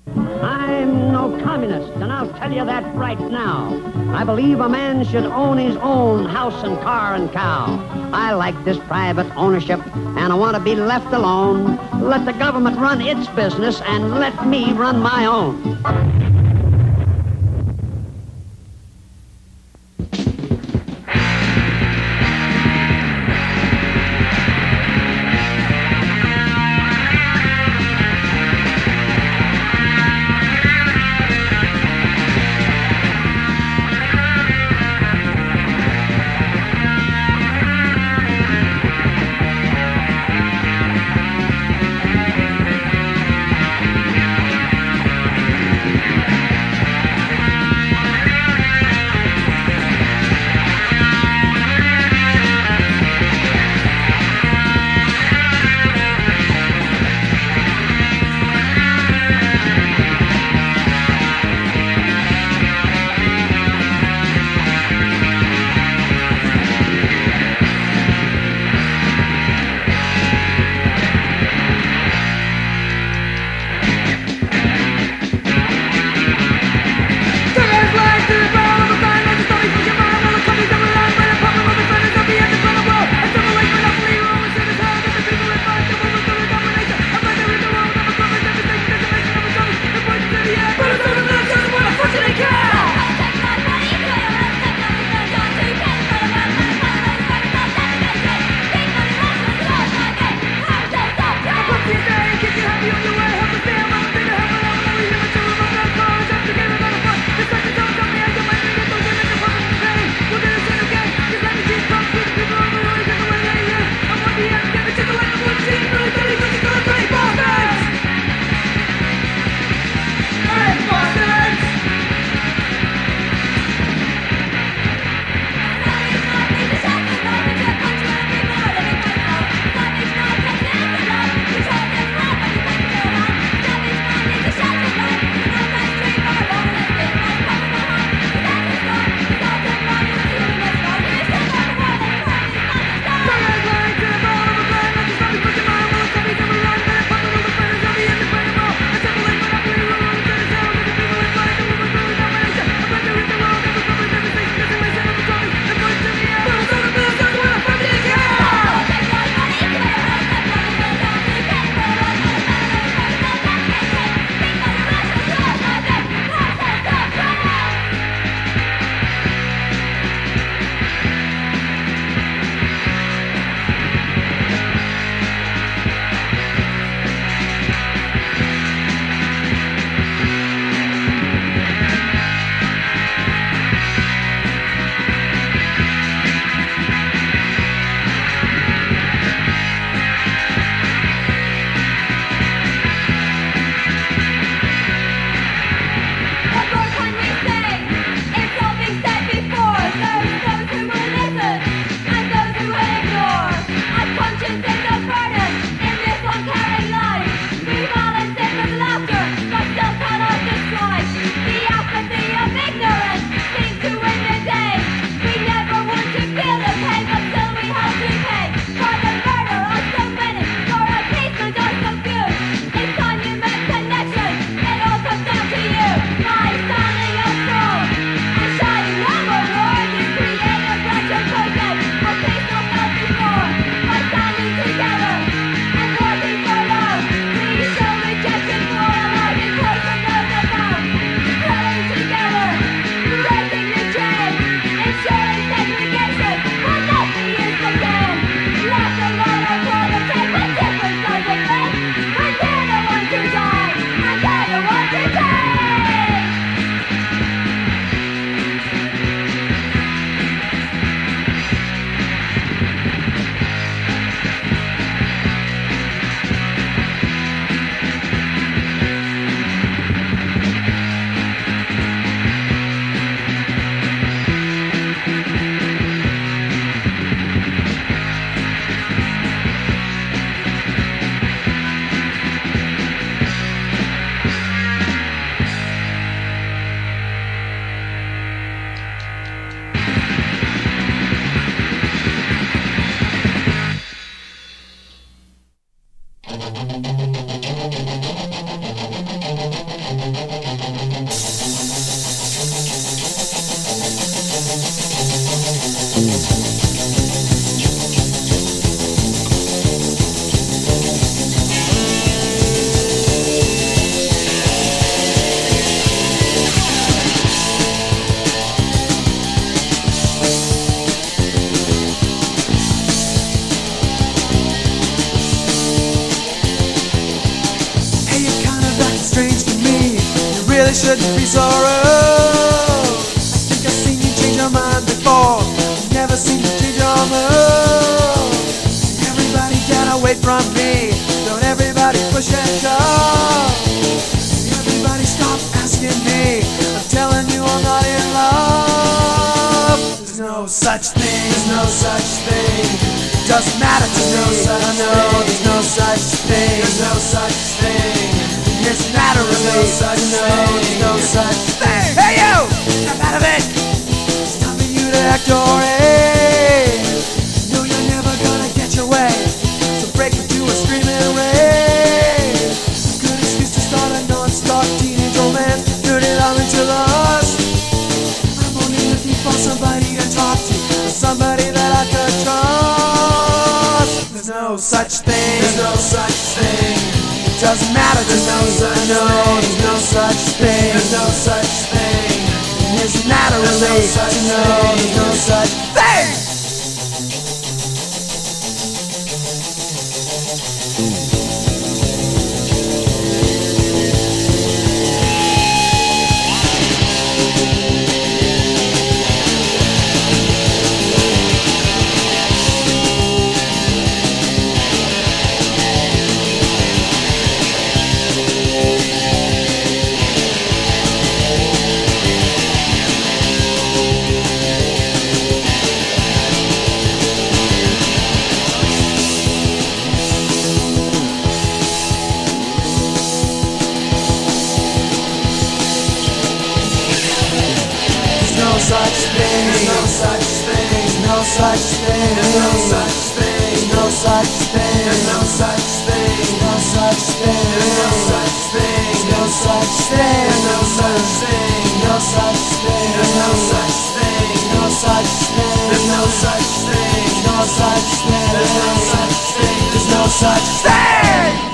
I'm no communist, and I'll tell you that right now. I believe a man should own his own house and car and cow. I like this private ownership, and I want to be left alone. Let the government run its business, and let me run my own. Shouldn't be so rude. I think I've seen you change your mind before. Never seen you change your mood. Everybody get away from me. Don't everybody push and shove. Everybody stop asking me. I'm telling you I'm not in love. There's no such thing. There's no such thing. Doesn't matter to me. I know there's no such thing. There's no such thing. It's matter to me. I know there's no such thing. Hey you! Snap out of it. It's time for you to act age. No, you're never gonna get your way. So break into a screaming rage. Good excuse to start a non-stop teenage romance. Turn it on into lust. I'm only looking for somebody to talk to. Somebody that I could trust. There's no such thing. There's no such thing. Doesn't matter. There's no such no, There's no such thing. There's no such thing. It doesn't matter really. To know there's no such thing. There's no such thing. No such thing. There's no such thing. No such thing. There's no such thing. There's no such thing. There's no such thing. No such thing. There's no such thing. No such thing. There's no such thing. No such thing. There's no such thing. There's no such thing.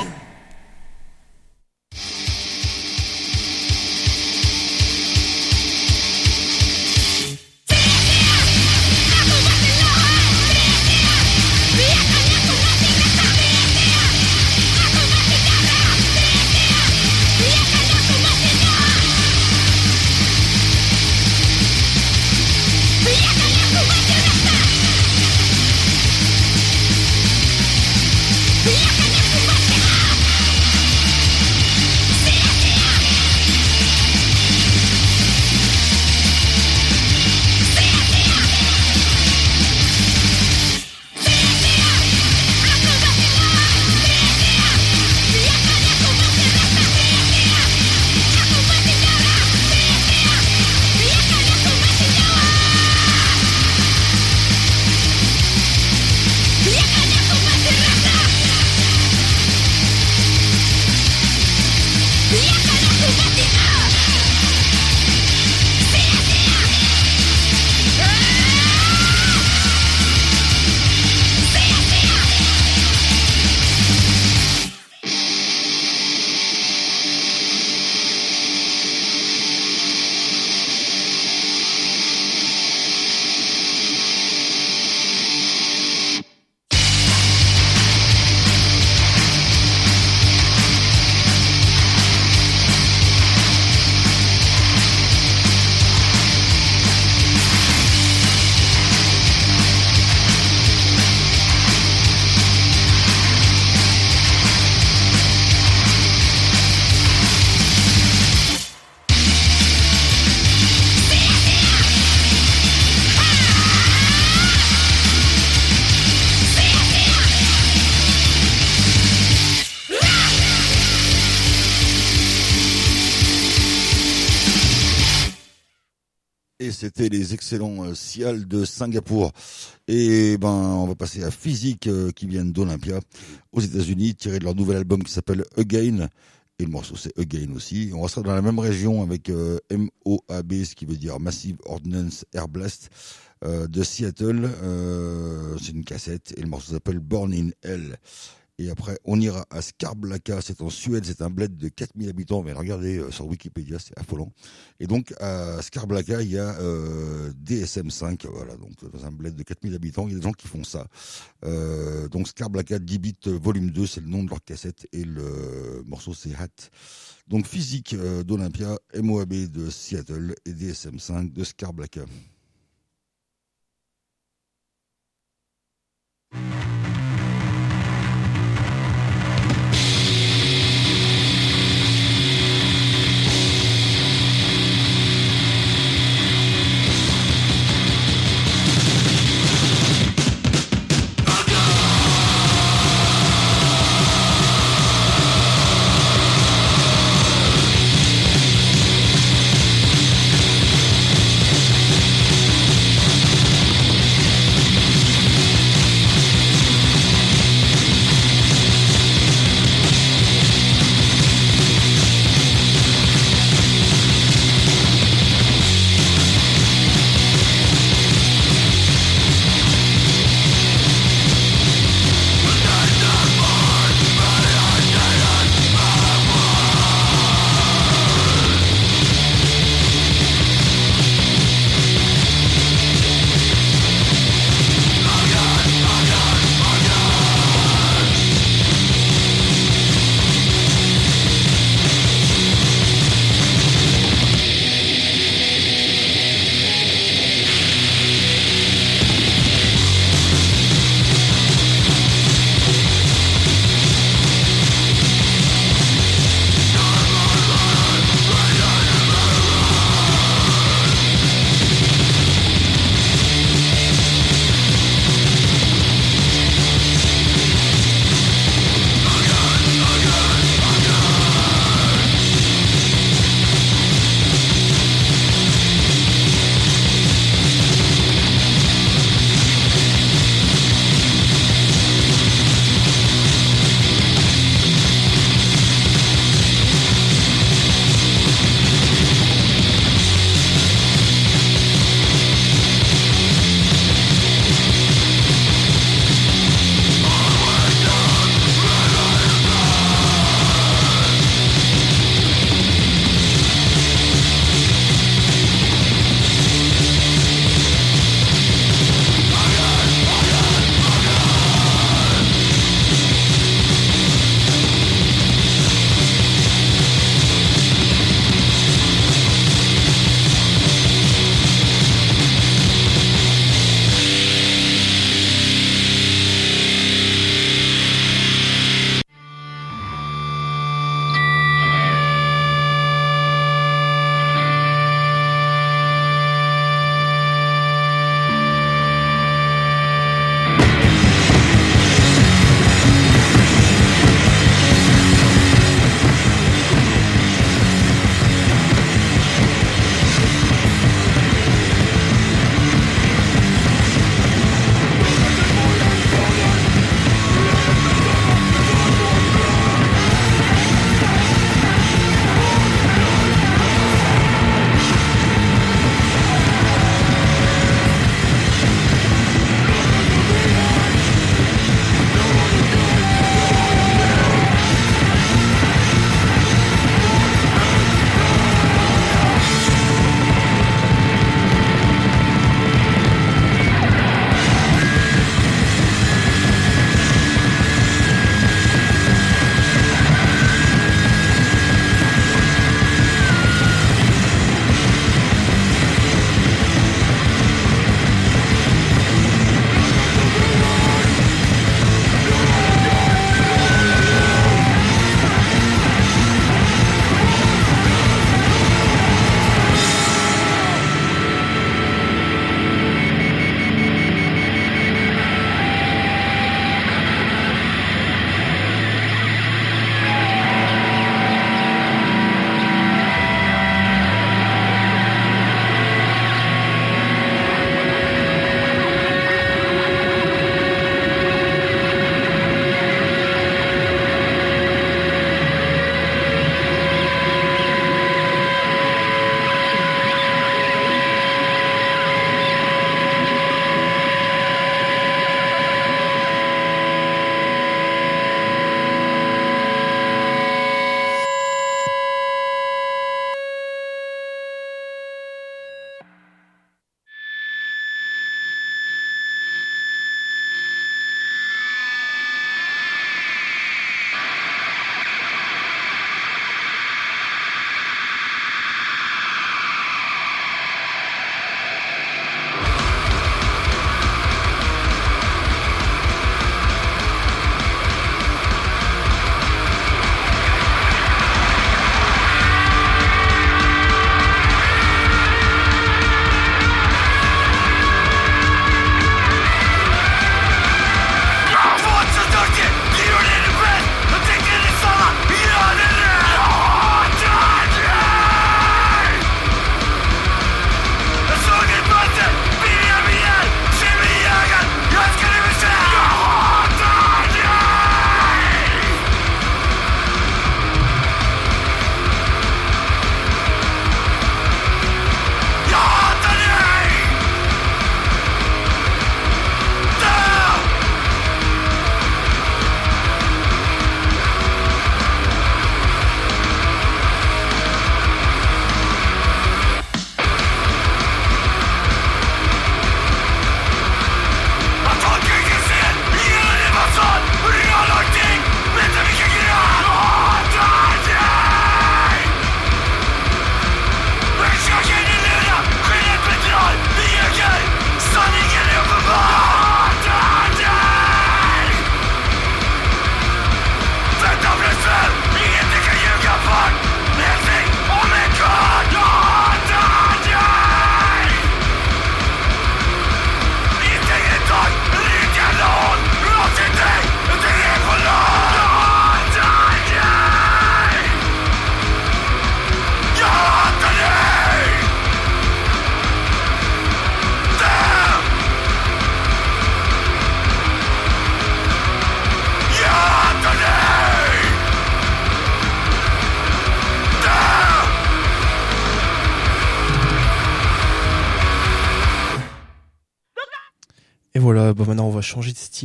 Les excellents euh, Cial de Singapour. Et ben, on va passer à Physique euh, qui viennent d'Olympia aux États-Unis, tiré de leur nouvel album qui s'appelle Again. Et le morceau c'est Again aussi. On restera dans la même région avec euh, MOAB, ce qui veut dire Massive Ordnance Air Blast de Seattle. C'est une cassette et le morceau s'appelle Born in Hell. Et après, on ira à Skarblaka, c'est en Suède, c'est un bled de 4000 habitants, mais regardez euh, sur Wikipédia, c'est affolant. Et donc, à Skarblaka, il y a euh, DSM5, voilà, donc dans un bled de 4000 habitants, il y a des gens qui font ça. Euh, donc Skarblaka 10 bits volume 2, c'est le nom de leur cassette, et le morceau c'est Hat. Donc physique d'Olympia, MOAB de Seattle et DSM5 de Skarblaka.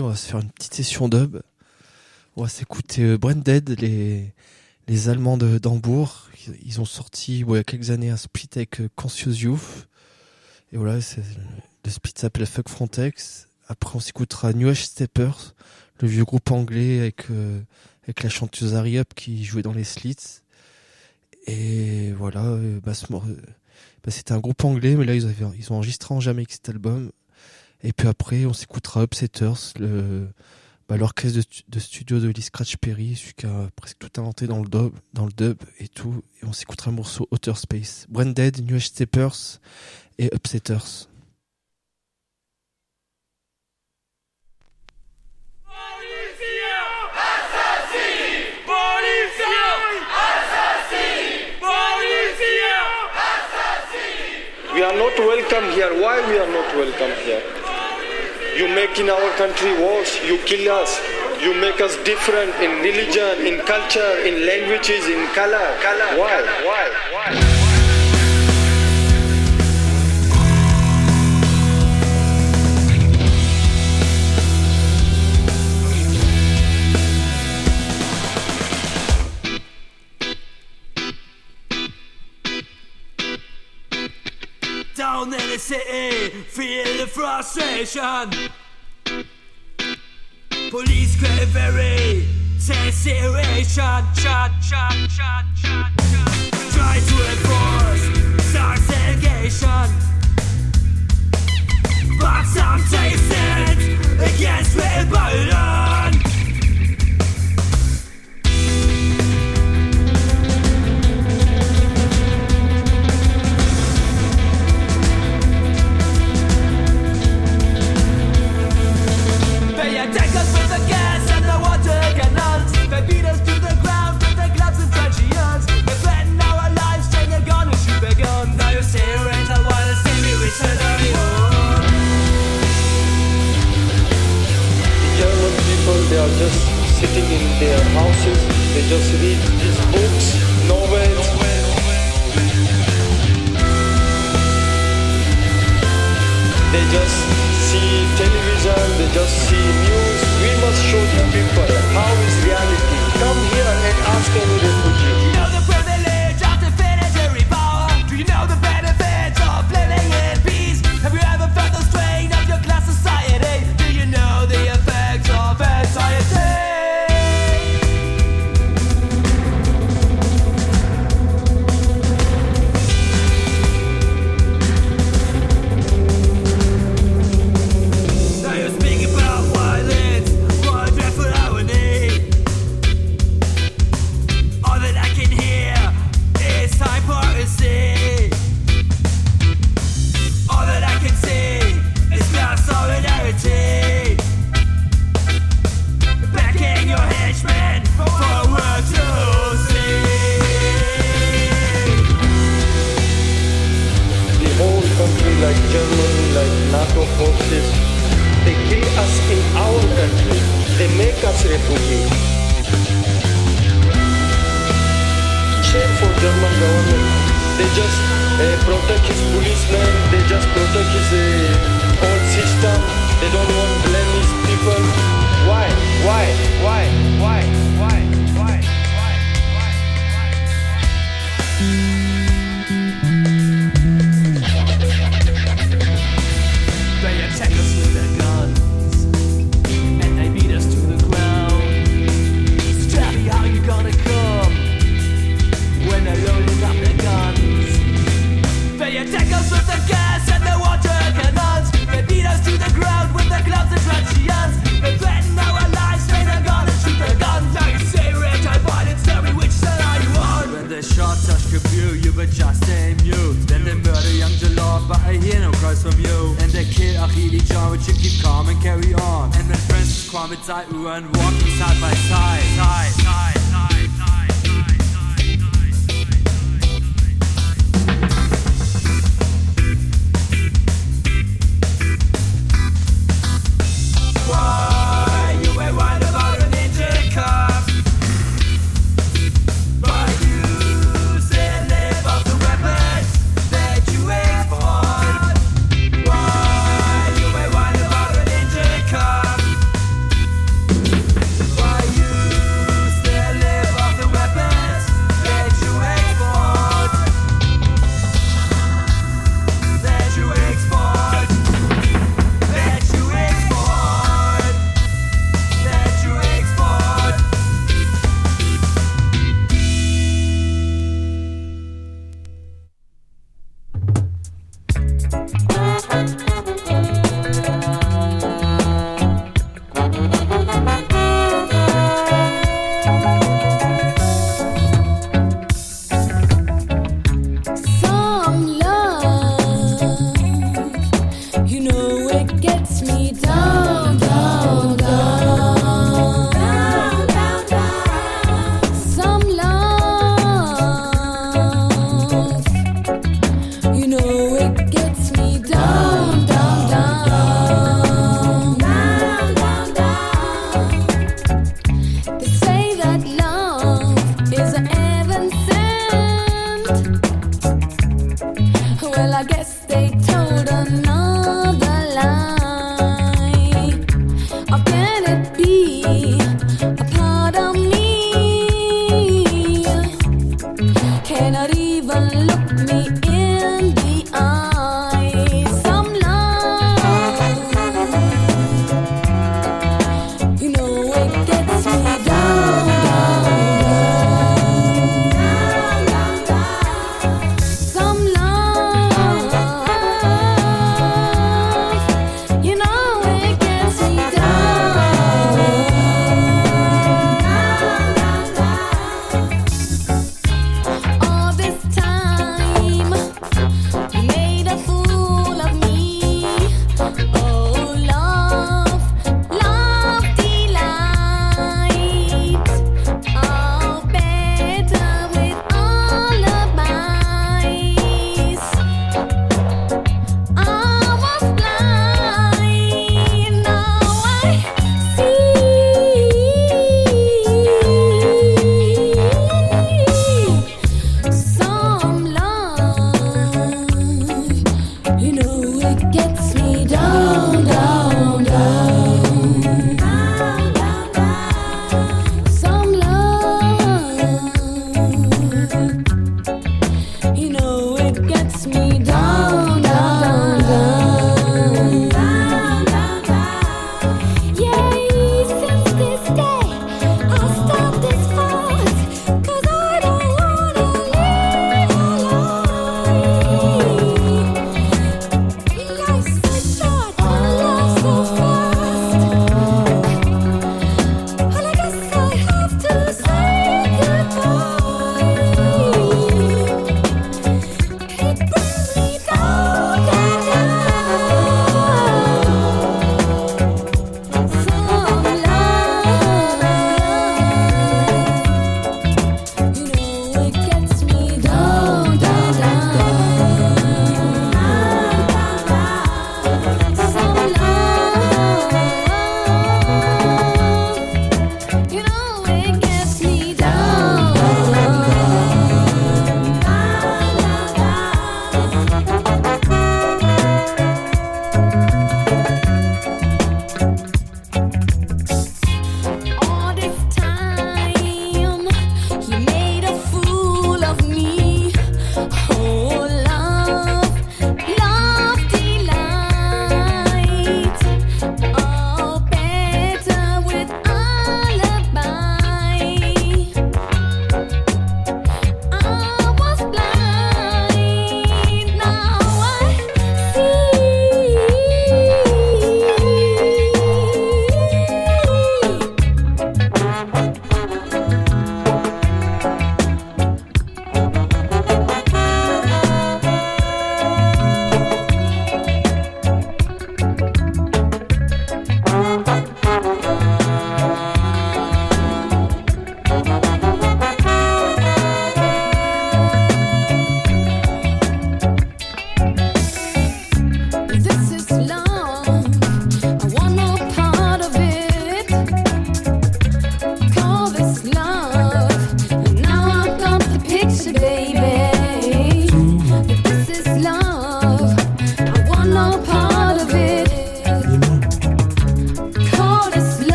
On va se faire une petite session dub. On va s'écouter euh, Branded, les les Allemands de d'Hambourg. Ils- ont sorti il y a quelques années un split avec euh, Conscious Youth. Et voilà, le split s'appelle Fuck Frontex. Après on s'écoutera New Age Steppers, le vieux groupe anglais avec euh, avec la chanteuse Harry qui jouait dans les Slits. Et voilà, bah, bah, c'était un groupe anglais, mais là ils, ils ont enregistré en Jamaïque cet album. Et puis après, on s'écoutera Upsetters, le, bah, l'orchestre de, stu- de studio de Lee Scratch Perry, celui qui a presque tout inventé dans le dub, dans le dub et tout. Et on s'écoutera le morceau Outer Space, Branded, New Age Steppers et Upsetters. We are not welcome here. Why we are not welcome here? You make in our country wars, you kill us, you make us different in religion, in culture, in languages, in color. color Why? Why? Why? Down in the city, feel the frustration. Police get very. Shot, shot, shot, shot, shot. Try to enforce star segregation. But some taste it against rebellion. Sitting in their houses. They just read these books, novels. They just see television, they just see news. We must show the people how is reality. Come here and ask any refugee.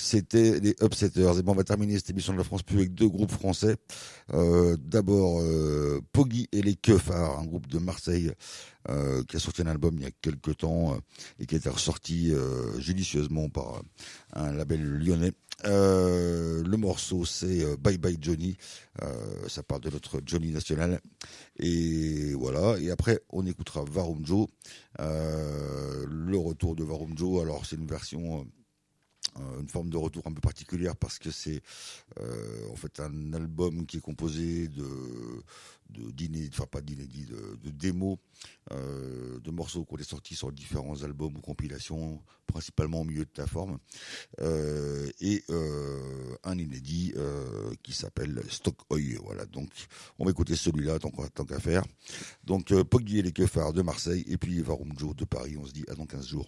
C'était les Upsetters. Et bon, on va terminer cette émission de la France Plus avec deux groupes français. Euh, D'abord euh, Poggy et les Keufars, un groupe de Marseille euh, qui a sorti un album il y a quelques temps et qui a été ressorti judicieusement par un label lyonnais. Le morceau c'est Bye Bye Johnny, ça parle de notre Johnny national. Et voilà, et après on écoutera Varum Joe, euh, le retour de Varum Joe. Alors c'est une version... euh, une forme de retour un peu particulière parce que c'est euh, en fait un album qui est composé de d'inédits, enfin pas d'inédits, de, démos, euh, de morceaux ont été sortis sur différents albums ou compilations, principalement au milieu de ta forme, et un inédit qui s'appelle Stock Oil. Voilà, donc on va écouter celui-là tant qu'on tant qu'à faire. Donc Poggy et les Keufars de Marseille et puis Varum de Paris. On se dit à dans 15 jours.